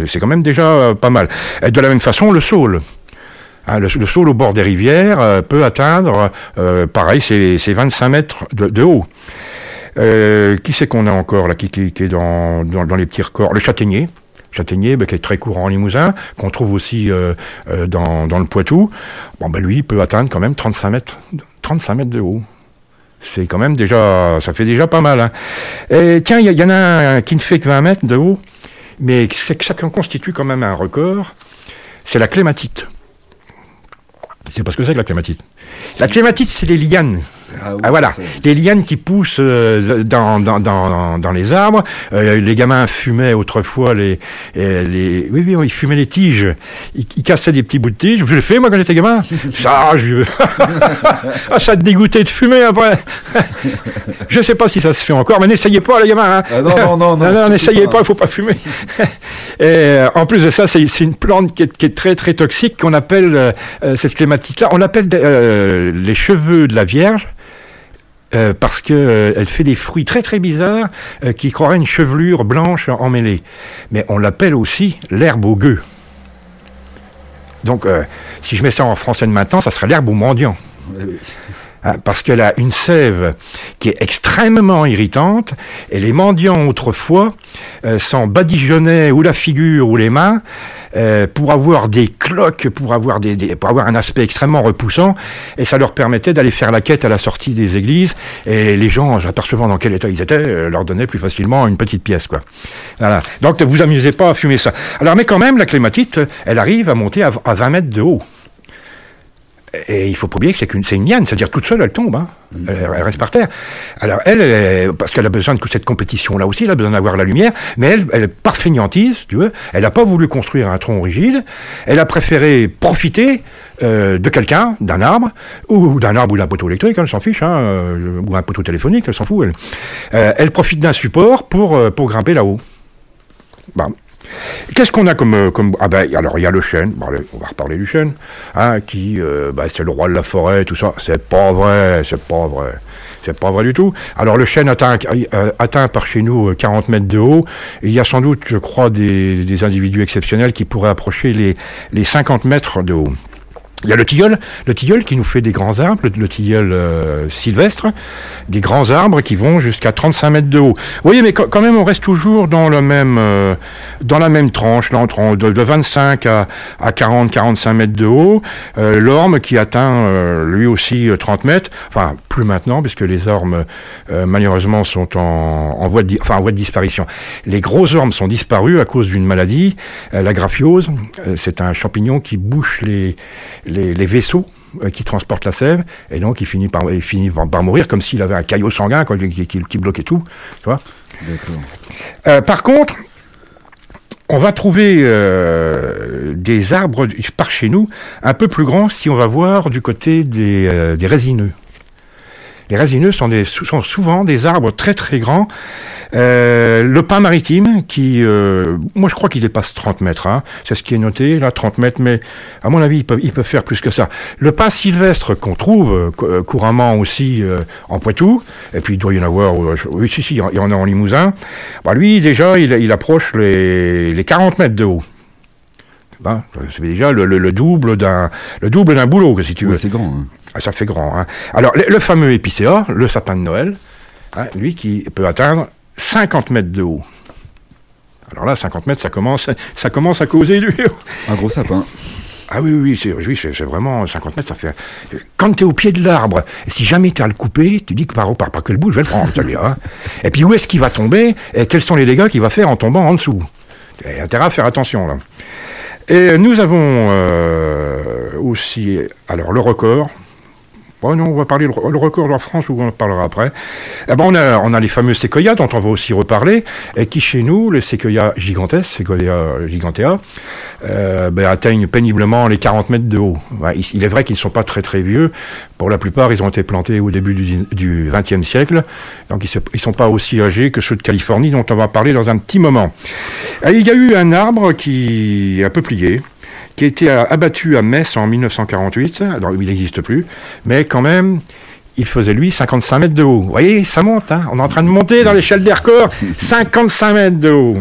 C'est quand même déjà euh, pas mal. De la même façon, le saule. Hein, le, le saule au bord des rivières euh, peut atteindre, euh, pareil, c'est c'est 25 mètres de, haut. Qui c'est qu'on a encore là, qui, est dans, les petits records? Le châtaignier. Châtaignier, ben, qui est très courant en Limousin, qu'on trouve aussi dans, dans le Poitou. Bon, ben, lui, il peut atteindre quand même 35 mètres, 35 mètres de haut. C'est quand même déjà, ça fait déjà pas mal. hein. Et tiens, il y, y en a un qui ne fait que 20 mètres de haut, mais c'est que ça constitue quand même un record. C'est la clématite. C'est parce que c'est que la clématite. La clématite, c'est les lianes. Ah, oui, Ah voilà, les lianes qui poussent euh, dans, dans, dans, dans les arbres. Euh, les gamins fumaient autrefois les, euh, les... Oui, oui, ils fumaient les tiges. Ils, ils cassaient des petits bouts de tiges. Je l'ai fait, moi, quand j'étais gamin. Ça, je... ah, ça te dégoûtait de fumer après. je sais pas si ça se fait encore, mais n'essayez pas, les gamins. hein. Ah, non, non, non, non, n'essayez pas. il faut pas fumer. Et en plus de ça, c'est c'est une plante qui est, qui est très très toxique qu'on appelle euh, cette clématite-là. On l'appelle les cheveux de la Vierge. Euh, parce que euh, fait des fruits très très bizarres euh, qui croiraient une chevelure blanche emmêlée. Mais on l'appelle aussi l'herbe au gueux. Donc, si je mets ça en français de maintenant, ça serait l'herbe au mendiant. Hein, parce qu'elle a une sève qui est extrêmement irritante, et les mendiants autrefois euh, s'en badigeonnaient ou la figure ou les mains euh, pour avoir des cloques, pour avoir, des, des- pour avoir un aspect extrêmement repoussant, et ça leur permettait d'aller faire la quête à la sortie des églises, et les gens, apercevant dans quel état ils étaient, euh, leur donnaient plus facilement une petite pièce. Quoi. Voilà. Donc ne vous amusez pas à fumer ça. Alors mais quand même, la clématite, elle arrive à monter à, à 20 mètres de haut. Et il faut pas oublier que c'est qu'une, une liane, c'est-à-dire toute seule, elle tombe, hein. elle, reste par terre. Alors elle, parce qu'elle a besoin de cette compétition-là aussi, elle a besoin d'avoir la lumière, mais elle, elle par feignantise, tu veux, elle n'a pas voulu construire un tronc rigide, elle a préféré profiter euh, de quelqu'un, d'un arbre, ou d'un arbre ou d'un poteau électrique, elle s'en fiche, hein, euh, ou un poteau téléphonique, elle s'en fout. Elle, Euh, elle profite d'un support pour, euh, pour grimper là-haut. Bon. Qu'est-ce qu'on a comme, euh, comme ah ben alors il y a le chêne on va reparler du chêne hein, qui euh, bah, c'est le roi de la forêt tout ça. C'est pas vrai c'est pas vrai. C'est pas vrai du tout. Alors le chêne atteint euh, atteint par chez nous euh, 40 mètres de haut. Il y a sans doute je crois des, des individus exceptionnels qui pourraient approcher les les 50 mètres de haut il y a le tilleul, le tilleul qui nous fait des grands arbres, le, le tilleul euh, sylvestre, des grands arbres qui vont jusqu'à 35 mètres de haut. Vous voyez, mais quand même, on reste toujours euh, dans la même tranche, là, entre de, de 25 à, à 40, 45 mètres de haut. Euh, L'orme qui atteint lui aussi euh, 30 mètres, enfin plus maintenant, puisque les ormes malheureusement sont en, voie de, en voie de disparition. Les gros ormes sont disparus à cause d'une maladie, la graphiose. C'est un champignon qui bouche les, les, les vaisseaux euh, qui transportent la sève, et donc il finit par, il finit par, par mourir comme s'il avait un caillot sanguin quoi, qui, qui- qui bloquait tout. Tu vois D'accord. Euh, par contre, on va trouver euh, des arbres par chez nous un peu plus grands si on va voir du côté des, euh, des résineux. Les résineux sont, des, sont souvent des arbres très très grands. Euh, le pin maritime, qui, euh, moi je crois qu'il dépasse 30 mètres, hein. c'est ce qui est noté, là 30 mètres, mais à mon avis il peut, faire plus que ça. Le pin sylvestre qu'on trouve euh, cou- couramment aussi euh, en Poitou, et puis il doit y en avoir, euh, oui si si, il y en a en Limousin, bah, lui déjà il, il approche les, les 40 mètres de haut. C'est déjà le, le- le double d'un le double d'un boulot, que si tu veux. Ouais, c'est grand. hein. Ah, ça fait grand. Hein. Alors, le, le fameux épicéa, le sapin de Noël, hein, lui qui peut atteindre 50 mètres de haut. Alors là, 50 mètres, ça commence, ça commence à causer dur. Un gros sapin. Ah oui, oui, oui, c'est oui, vraiment 50 mètres, ça fait. Quand tu es au pied de l'arbre, si jamais tu as le coupé, tu dis que par, par, par quel bout je vais le prendre, celui-là. hein. Et puis où est-ce qu'il va tomber et quels sont les dégâts qu'il va faire en tombant en dessous? Tu as intérêt à faire attention là. Et nous avons euh, aussi, alors le record. On va parler le, record en France, ou on en parlera après. Eh ben, on, a, a les fameux séquoias dont on va aussi reparler, et qui chez nous, les séquoias gigantes, séquoia gigantea, euh, ben, atteignent péniblement les 40 mètres de haut. Il, est vrai qu'ils ne sont pas très très vieux. Pour la plupart, ils ont été plantés au début du, XXe siècle, donc ils ne sont pas aussi âgés que ceux de Californie, dont on va parler dans un petit moment. Il y a eu un arbre qui est un peu plié, qui a été abattu à Metz en 1948, alors il n'existe plus, mais quand même, il faisait lui 55 mètres de haut. Vous voyez, ça monte, hein on est en train de monter dans l'échelle des records, 55 mètres de haut.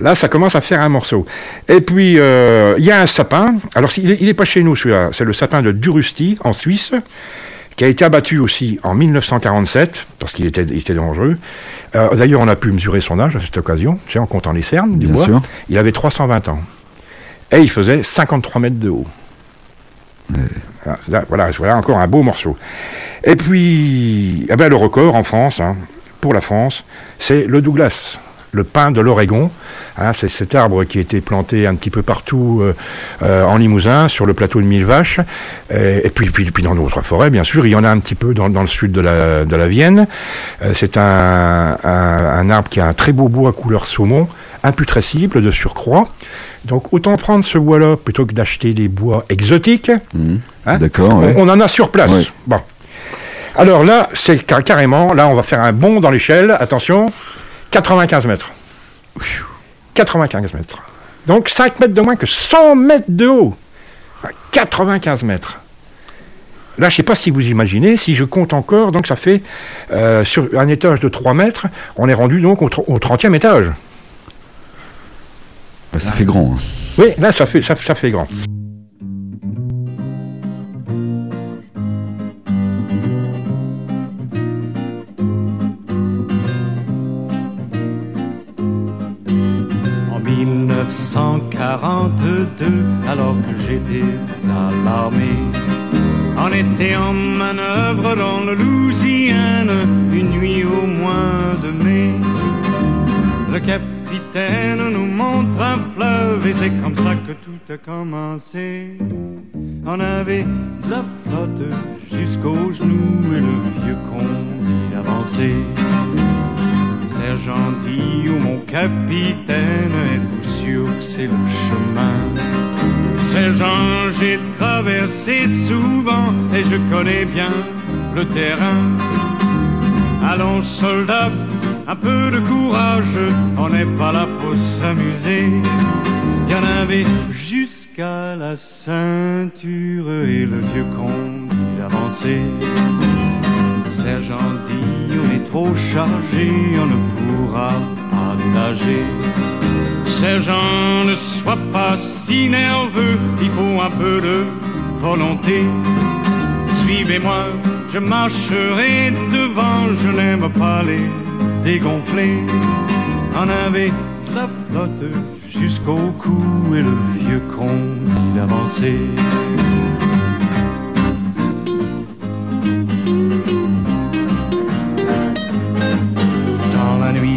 Là, ça commence à faire un morceau. Et puis, euh, il y a un sapin, alors il n'est pas chez nous celui-là, c'est le sapin de Durusti, en Suisse, qui a été abattu aussi en 1947, parce qu'il était, il était dangereux. Euh, D'ailleurs, on a pu mesurer son âge à cette occasion, tu sais, en comptant les cernes du Bien bois. sûr. Il avait 320 ans. Et il faisait 53 mètres de haut. Voilà, là, voilà, voilà encore un beau morceau. Et puis, eh ben, le record en France, hein, pour la France, c'est le Douglas, le pin de l'Oregon. Hein, c'est cet arbre qui a été planté un petit peu partout euh, euh, en Limousin, sur le plateau de Mille Vaches, et, et puis, puis, puis dans d'autres forêts, bien sûr. Il y en a un petit peu dans, dans le sud de la, de la Vienne. Euh, c'est un, un, un arbre qui a un très beau bois couleur saumon, imputrescible de surcroît. Donc autant prendre ce bois-là plutôt que d'acheter des bois exotiques. Mhm. Hein, D'accord. On en a sur place. Ouais. Bon. Alors là, c'est car- carrément, là, on va faire un bond dans l'échelle. Attention, 95 mètres. 95 mètres. Donc 5 mètres de moins que 100 mètres de haut. À 95 mètres. Là, je ne sais pas si vous imaginez, si je compte encore, donc ça fait, euh, sur un étage de 3 mètres, on est rendu donc au, tr- au 30e étage. Bah, ça fait grand. hein. Oui, là, ça fait, ça, ça fait grand. 1942, alors que j'étais à l'armée. On était en manœuvre dans le Louisiane, une nuit au mois de mai. Le capitaine nous montre un fleuve et c'est comme ça que tout a commencé. On avait la flotte jusqu'aux genoux et le vieux con dit. Sergent dit ou mon capitaine, êtes-vous sûr que c'est le chemin Sergent, j'ai traversé souvent et je connais bien le terrain. Allons soldats, un peu de courage, on n'est pas là pour s'amuser. Il y en avait jusqu'à la ceinture et le vieux con il avançait. Sergent trop chargé, on ne pourra pas nager. Sergent, ne sois pas si nerveux, il faut un peu de volonté. Suivez-moi, je marcherai devant, je n'aime pas les dégonfler. On avait la flotte jusqu'au cou et le vieux con il avançait.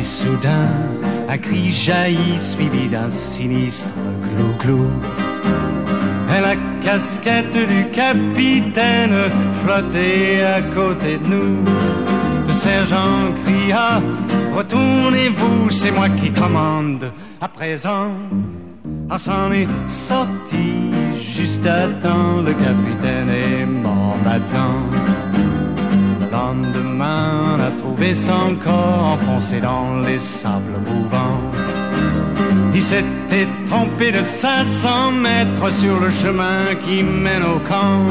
Soudain, un cri jaillit suivi d'un sinistre glou-glou. Et la casquette du capitaine flottait à côté de nous. Le sergent cria Retournez-vous, c'est moi qui commande à présent. On s'en est sorti juste à temps, le capitaine est mort. Le lendemain, a trouvé son corps enfoncé dans les sables mouvants. Il s'était trompé de 500 mètres sur le chemin qui mène au camp.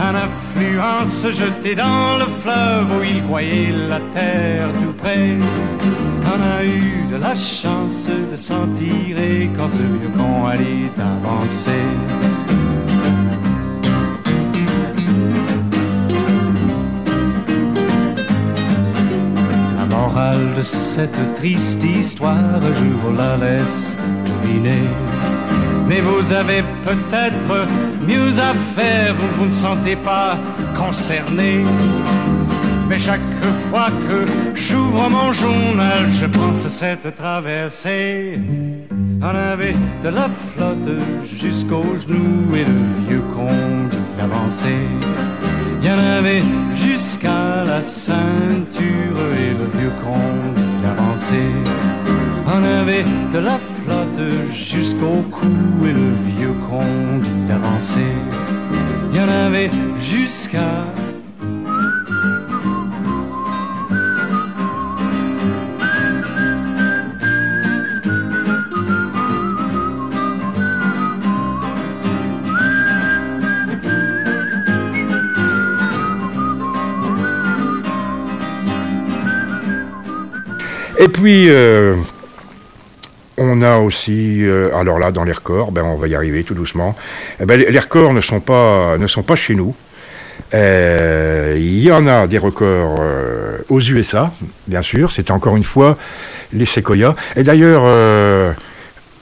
Un affluent se jetait dans le fleuve où il croyait la terre tout près. On a eu de la chance de s'en tirer quand ce vieux con allait avancer. De cette triste histoire, je vous la laisse deviner. Mais vous avez peut-être mieux à faire, vous, vous ne sentez pas concerné. Mais chaque fois que j'ouvre mon journal, je pense à cette traversée. On avait de la flotte jusqu'aux genoux et le vieux con avançait. Il y en avait jusqu'à la ceinture et le vieux con avançait. On avait de la flotte jusqu'au cou et le vieux con avançait. Il y en avait jusqu'à Et puis, euh, on a aussi, euh, alors là, dans les records, ben, on va y arriver tout doucement. Eh ben, les records ne sont pas, ne sont pas chez nous. Euh, Il y en a des records aux USA, bien sûr. C'était encore une fois les séquoias. Et d'ailleurs,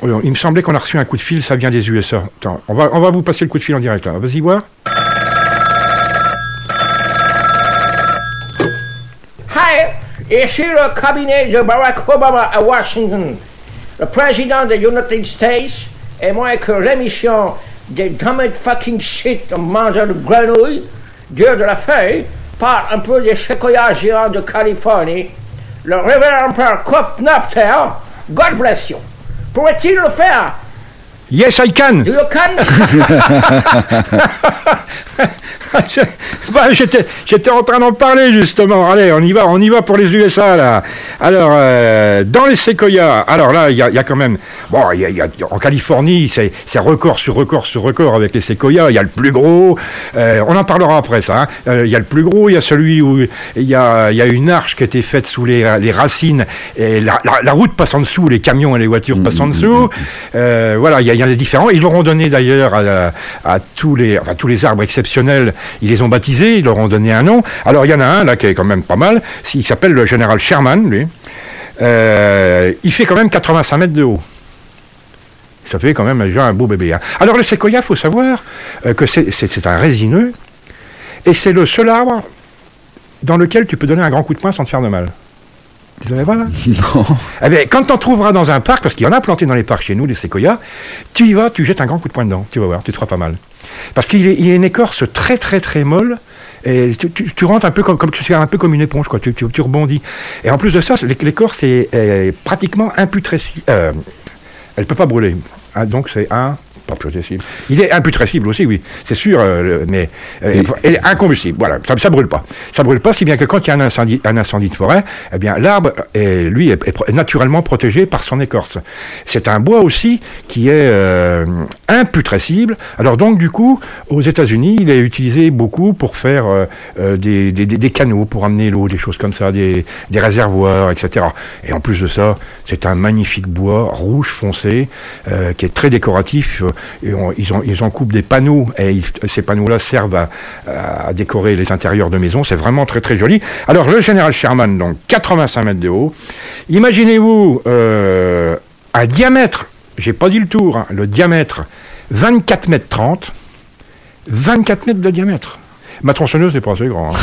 il me semblait qu'on a reçu un coup de fil, ça vient des USA. Attends, on va, on va vous passer le coup de fil en direct là. Vas-y voir. Hi, ici le cabinet de Barack Obama à Washington. Le président des United States et moi que l'émission des dumb fucking shit en mangeant de grenouilles, Dieu de la feuille, parle un peu des séquoias géants de Californie. Le révérend père Cook Knopfler, God bless you. Pourrait-il le faire? Yes, I can. Do you can? Bah, J'étais en train d'en parler justement. Allez, on y va, on y va pour les USA là. Alors, euh, dans les séquoias, alors là, il y, y a quand même. Bon, y a- y a- en Californie, c'est record sur record sur record avec les séquoias. Il y a le plus gros. euh, on en parlera après ça. hein. Euh, Il y a le plus gros. Il y a celui où il y a, y a une arche qui a été faite sous les, les racines et la, la- la route passe en dessous, les camions et les voitures passent en dessous. Euh, voilà, il y, en a des différents. Ils leur ont donné d'ailleurs à, à tous les, enfin, tous les arbres exceptionnels. Ils les ont baptisés. Ils leur ont donné un nom. Alors il y en a un là qui est quand même pas mal. Il s'appelle le général Sherman, lui. Euh, il fait quand même 85 mètres de haut. Ça fait quand même déjà un beau bébé. hein. Alors le séquoia, faut savoir euh, que c'est- un résineux et c'est le seul arbre dans lequel tu peux donner un grand coup de poing sans te faire de mal. Tu savais pas là? Non. eh bien, quand tu en trouveras dans un parc, parce qu'il y en a planté dans les parcs chez nous, des séquoias, tu y vas, tu jettes un grand coup de poing dedans, tu vas voir, tu te feras pas mal. Parce qu'il est- il a une écorce très très très molle, et tu, rentres un peu comme, comme tu un peu comme une éponge, quoi. Tu, tu- rebondis. Et en plus de ça, l'é- l'écorce est, est pratiquement imputrescible. Euh, elle peut pas brûler. Ah, donc c'est un. Pas putrescible. Il est imputrescible aussi, oui, c'est sûr, euh, mais euh, elle est incombustible. Voilà, ça, ça brûle pas. Ça brûle pas, si bien que quand il y a un incendie, un incendie de forêt, eh bien l'arbre, est, lui, est, naturellement protégé par son écorce. C'est un bois aussi qui est euh, imputrescible. Alors donc du coup, aux États-Unis, il est utilisé beaucoup pour faire euh, euh, des, des- des- des canaux pour amener l'eau, des choses comme ça, des, des réservoirs, etc. Et en plus de ça, c'est un magnifique bois rouge foncé euh, qui est très décoratif. Ils, en, coupent des panneaux et ces panneaux-là servent à, à décorer les intérieurs de maisons. C'est vraiment très très joli. Alors le général Sherman, donc 85 mètres de haut. Imaginez-vous euh, un diamètre, j'ai pas dit le tour, hein, le diamètre 24 mètres 30, 24 mètres de diamètre. Ma tronçonneuse n'est pas assez grand. hein.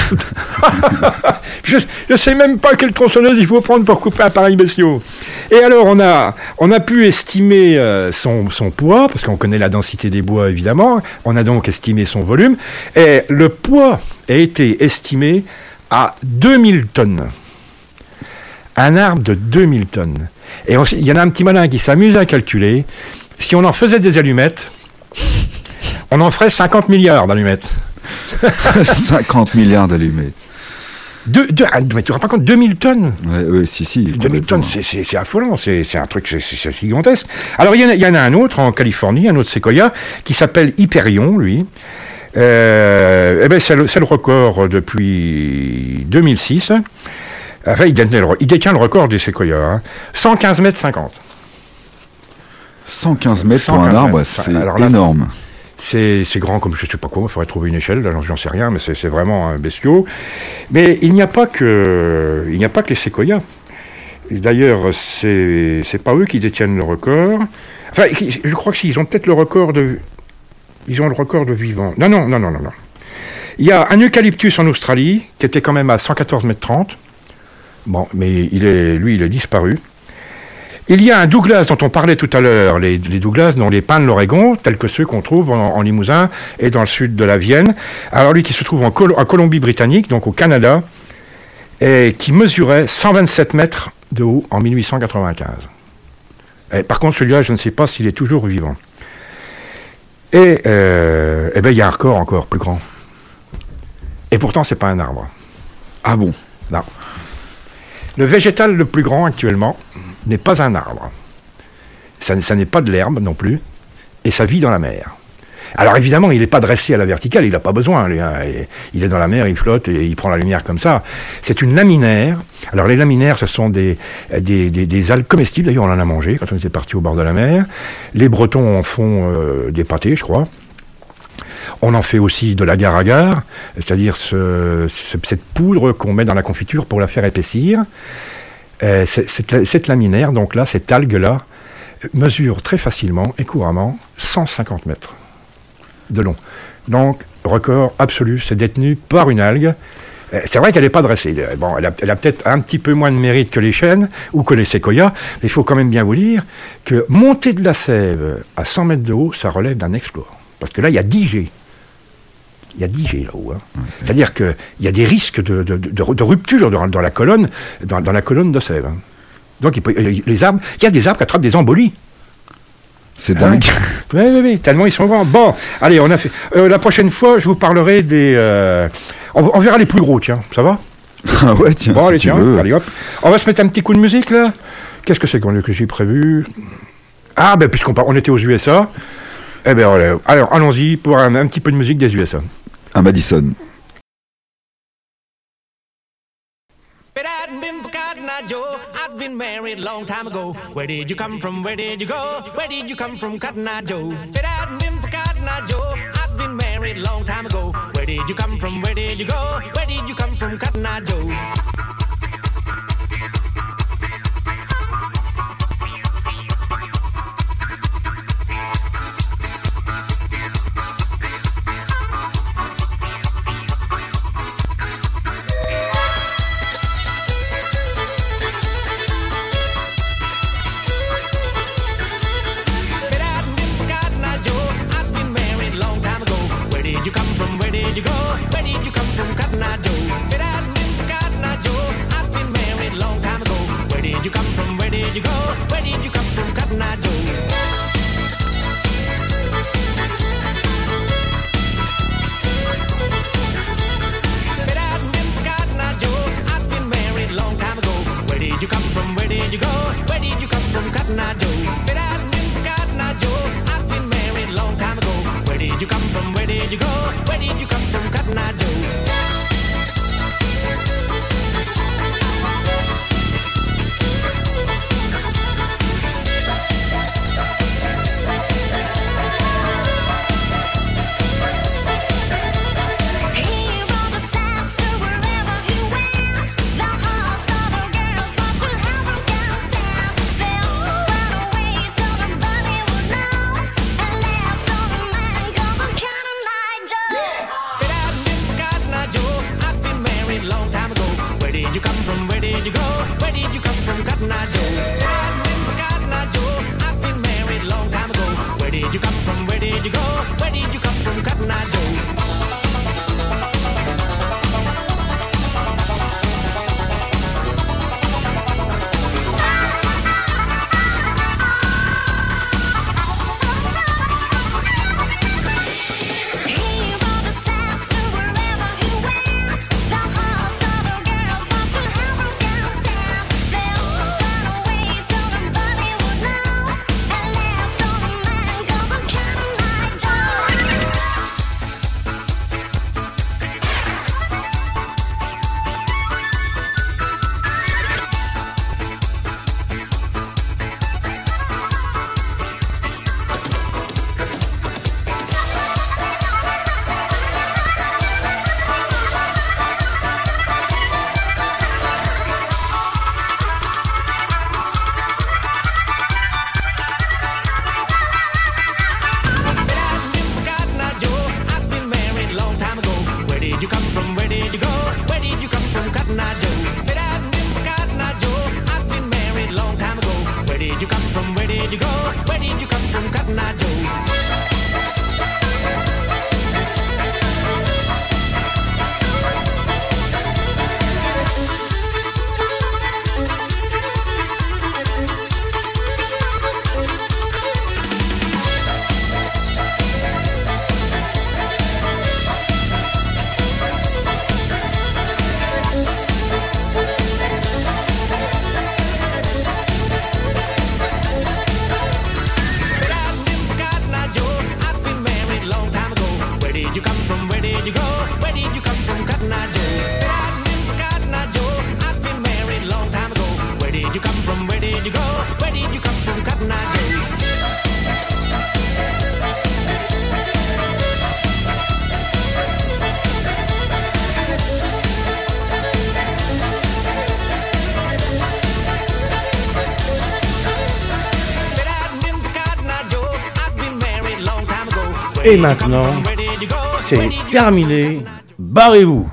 je ne sais même pas quelle tronçonneuse il faut prendre pour couper un pareil bestiau. Et alors, on a, on a pu estimer euh, son, son poids, parce qu'on connaît la densité des bois, évidemment. On a donc estimé son volume. Et le poids a été estimé à 2000 tonnes. Un arbre de 2000 tonnes. Et il y en a un petit malin qui s'amuse à calculer. Si on en faisait des allumettes, on en ferait 50 milliards d'allumettes. 50 milliards d'allumés. Deux, deux- ah, mais tu te rends pas compte, 2000 tonnes ouais, si, si. 2000 complètement. tonnes, c'est- affolant, c'est un truc, c'est- gigantesque. Alors, il y, en a- il y en a un autre en Californie, un autre séquoia, qui s'appelle Hyperion, lui. Euh, eh ben, c'est le, record depuis 2006. Enfin, il, détient le, il détient le record des séquoias. hein. 115 mètres 50. 115 mètres pour 115 un arbre, c'est là, énorme. C'est grand comme je sais pas quoi, il faudrait trouver une échelle, j'en sais rien, mais c'est vraiment un bestiau. Mais il n'y a pas que a pas que les séquoias. D'ailleurs, c'est pas eux qui détiennent le record. Enfin, je crois que si, ils ont peut-être le record de ils ont le record de vivant. Non non non non non non. Il y a un eucalyptus en Australie qui était quand même à 114 mètres 30. Bon, mais il est lui il est disparu. Il y a un Douglas dont on parlait tout à l'heure, les, les Douglas dans les pins de l'Oregon, tels que ceux qu'on trouve en, en Limousin et dans le sud de la Vienne. Alors lui qui se trouve en, Col- en Colombie-Britannique, donc au Canada, et qui mesurait 127 mètres de haut en 1895. Et par contre, celui-là, je ne sais pas s'il est toujours vivant. Et euh, eh ben, il y a un record encore plus grand. Et pourtant, c'est pas un arbre. Ah bon? Non. Le végétal le plus grand actuellement n'est pas un arbre. Ça, n'est pas de l'herbe non plus. Et ça vit dans la mer. Alors évidemment, il n'est pas dressé à la verticale, il n'a pas besoin. hein. Il est dans la mer, il flotte et il prend la lumière comme ça. C'est une laminaire. Alors les laminaires, ce sont des, algues comestibles. D'ailleurs, on en a mangé quand on était parti au bord de la mer. Les Bretons en font euh, des pâtés, je crois. On en fait aussi de l'agar-agar, c'est-à-dire ce- ce- cette poudre qu'on met dans la confiture pour la faire épaissir. Euh, cette, laminaire, donc là, cette algue-là, mesure très facilement et couramment 150 mètres de long. Donc, record absolu, c'est détenu par une algue. Euh, C'est vrai qu'elle n'est pas dressée. Euh, Bon, elle a, a peut-être un petit peu moins de mérite que les chênes ou que les séquoias, mais il faut quand même bien vous dire que monter de la sève à 100 mètres de haut, ça relève d'un exploit. Parce que là, il y a 10 G. Il y a 10 G là-haut. hein. C'est-à-dire qu'il y a des risques de, de- de- de rupture dans, dans la colonne, dans, dans la colonne de sève. hein. Donc, il peut- les arbres, il y a des arbres qui attrapent des embolies. C'est Ah dingue. Oui, oui, oui, tellement ils sont grands. Bon, allez, on a fait. euh, la prochaine fois, je vous parlerai des. euh, on, on verra les plus gros, tiens, ça va? Ah ouais, tiens, Bon, si allez, tu tiens, veux. allez hop. On va se mettre un petit coup de musique là. Qu'est-ce que c'est qu'on- que j'ai prévu? Ah, ben, puisqu'on on était aux USA, eh ben, alors allons-y pour un, un petit peu de musique des USA. À Madison. Hadn't been I'd been married a long time ago. Where did you come from? Where did you go? Where did you come from, Cotton Eye Joe? It hadn't been for Cotton Eye Joe, I'd been married a long time ago. Where did you come from? Where did you go? Where did you come from, Cotton Eye Joe? Where did you come from? Joe. long time ago. Where did you come from? Where did you go? Where did you come from, Cotton Joe? I'd been Joe. I've been married long time ago. Where did you come from? Where did you go? Where did you come from, Joe? Et maintenant, c'est terminé. Barrez-vous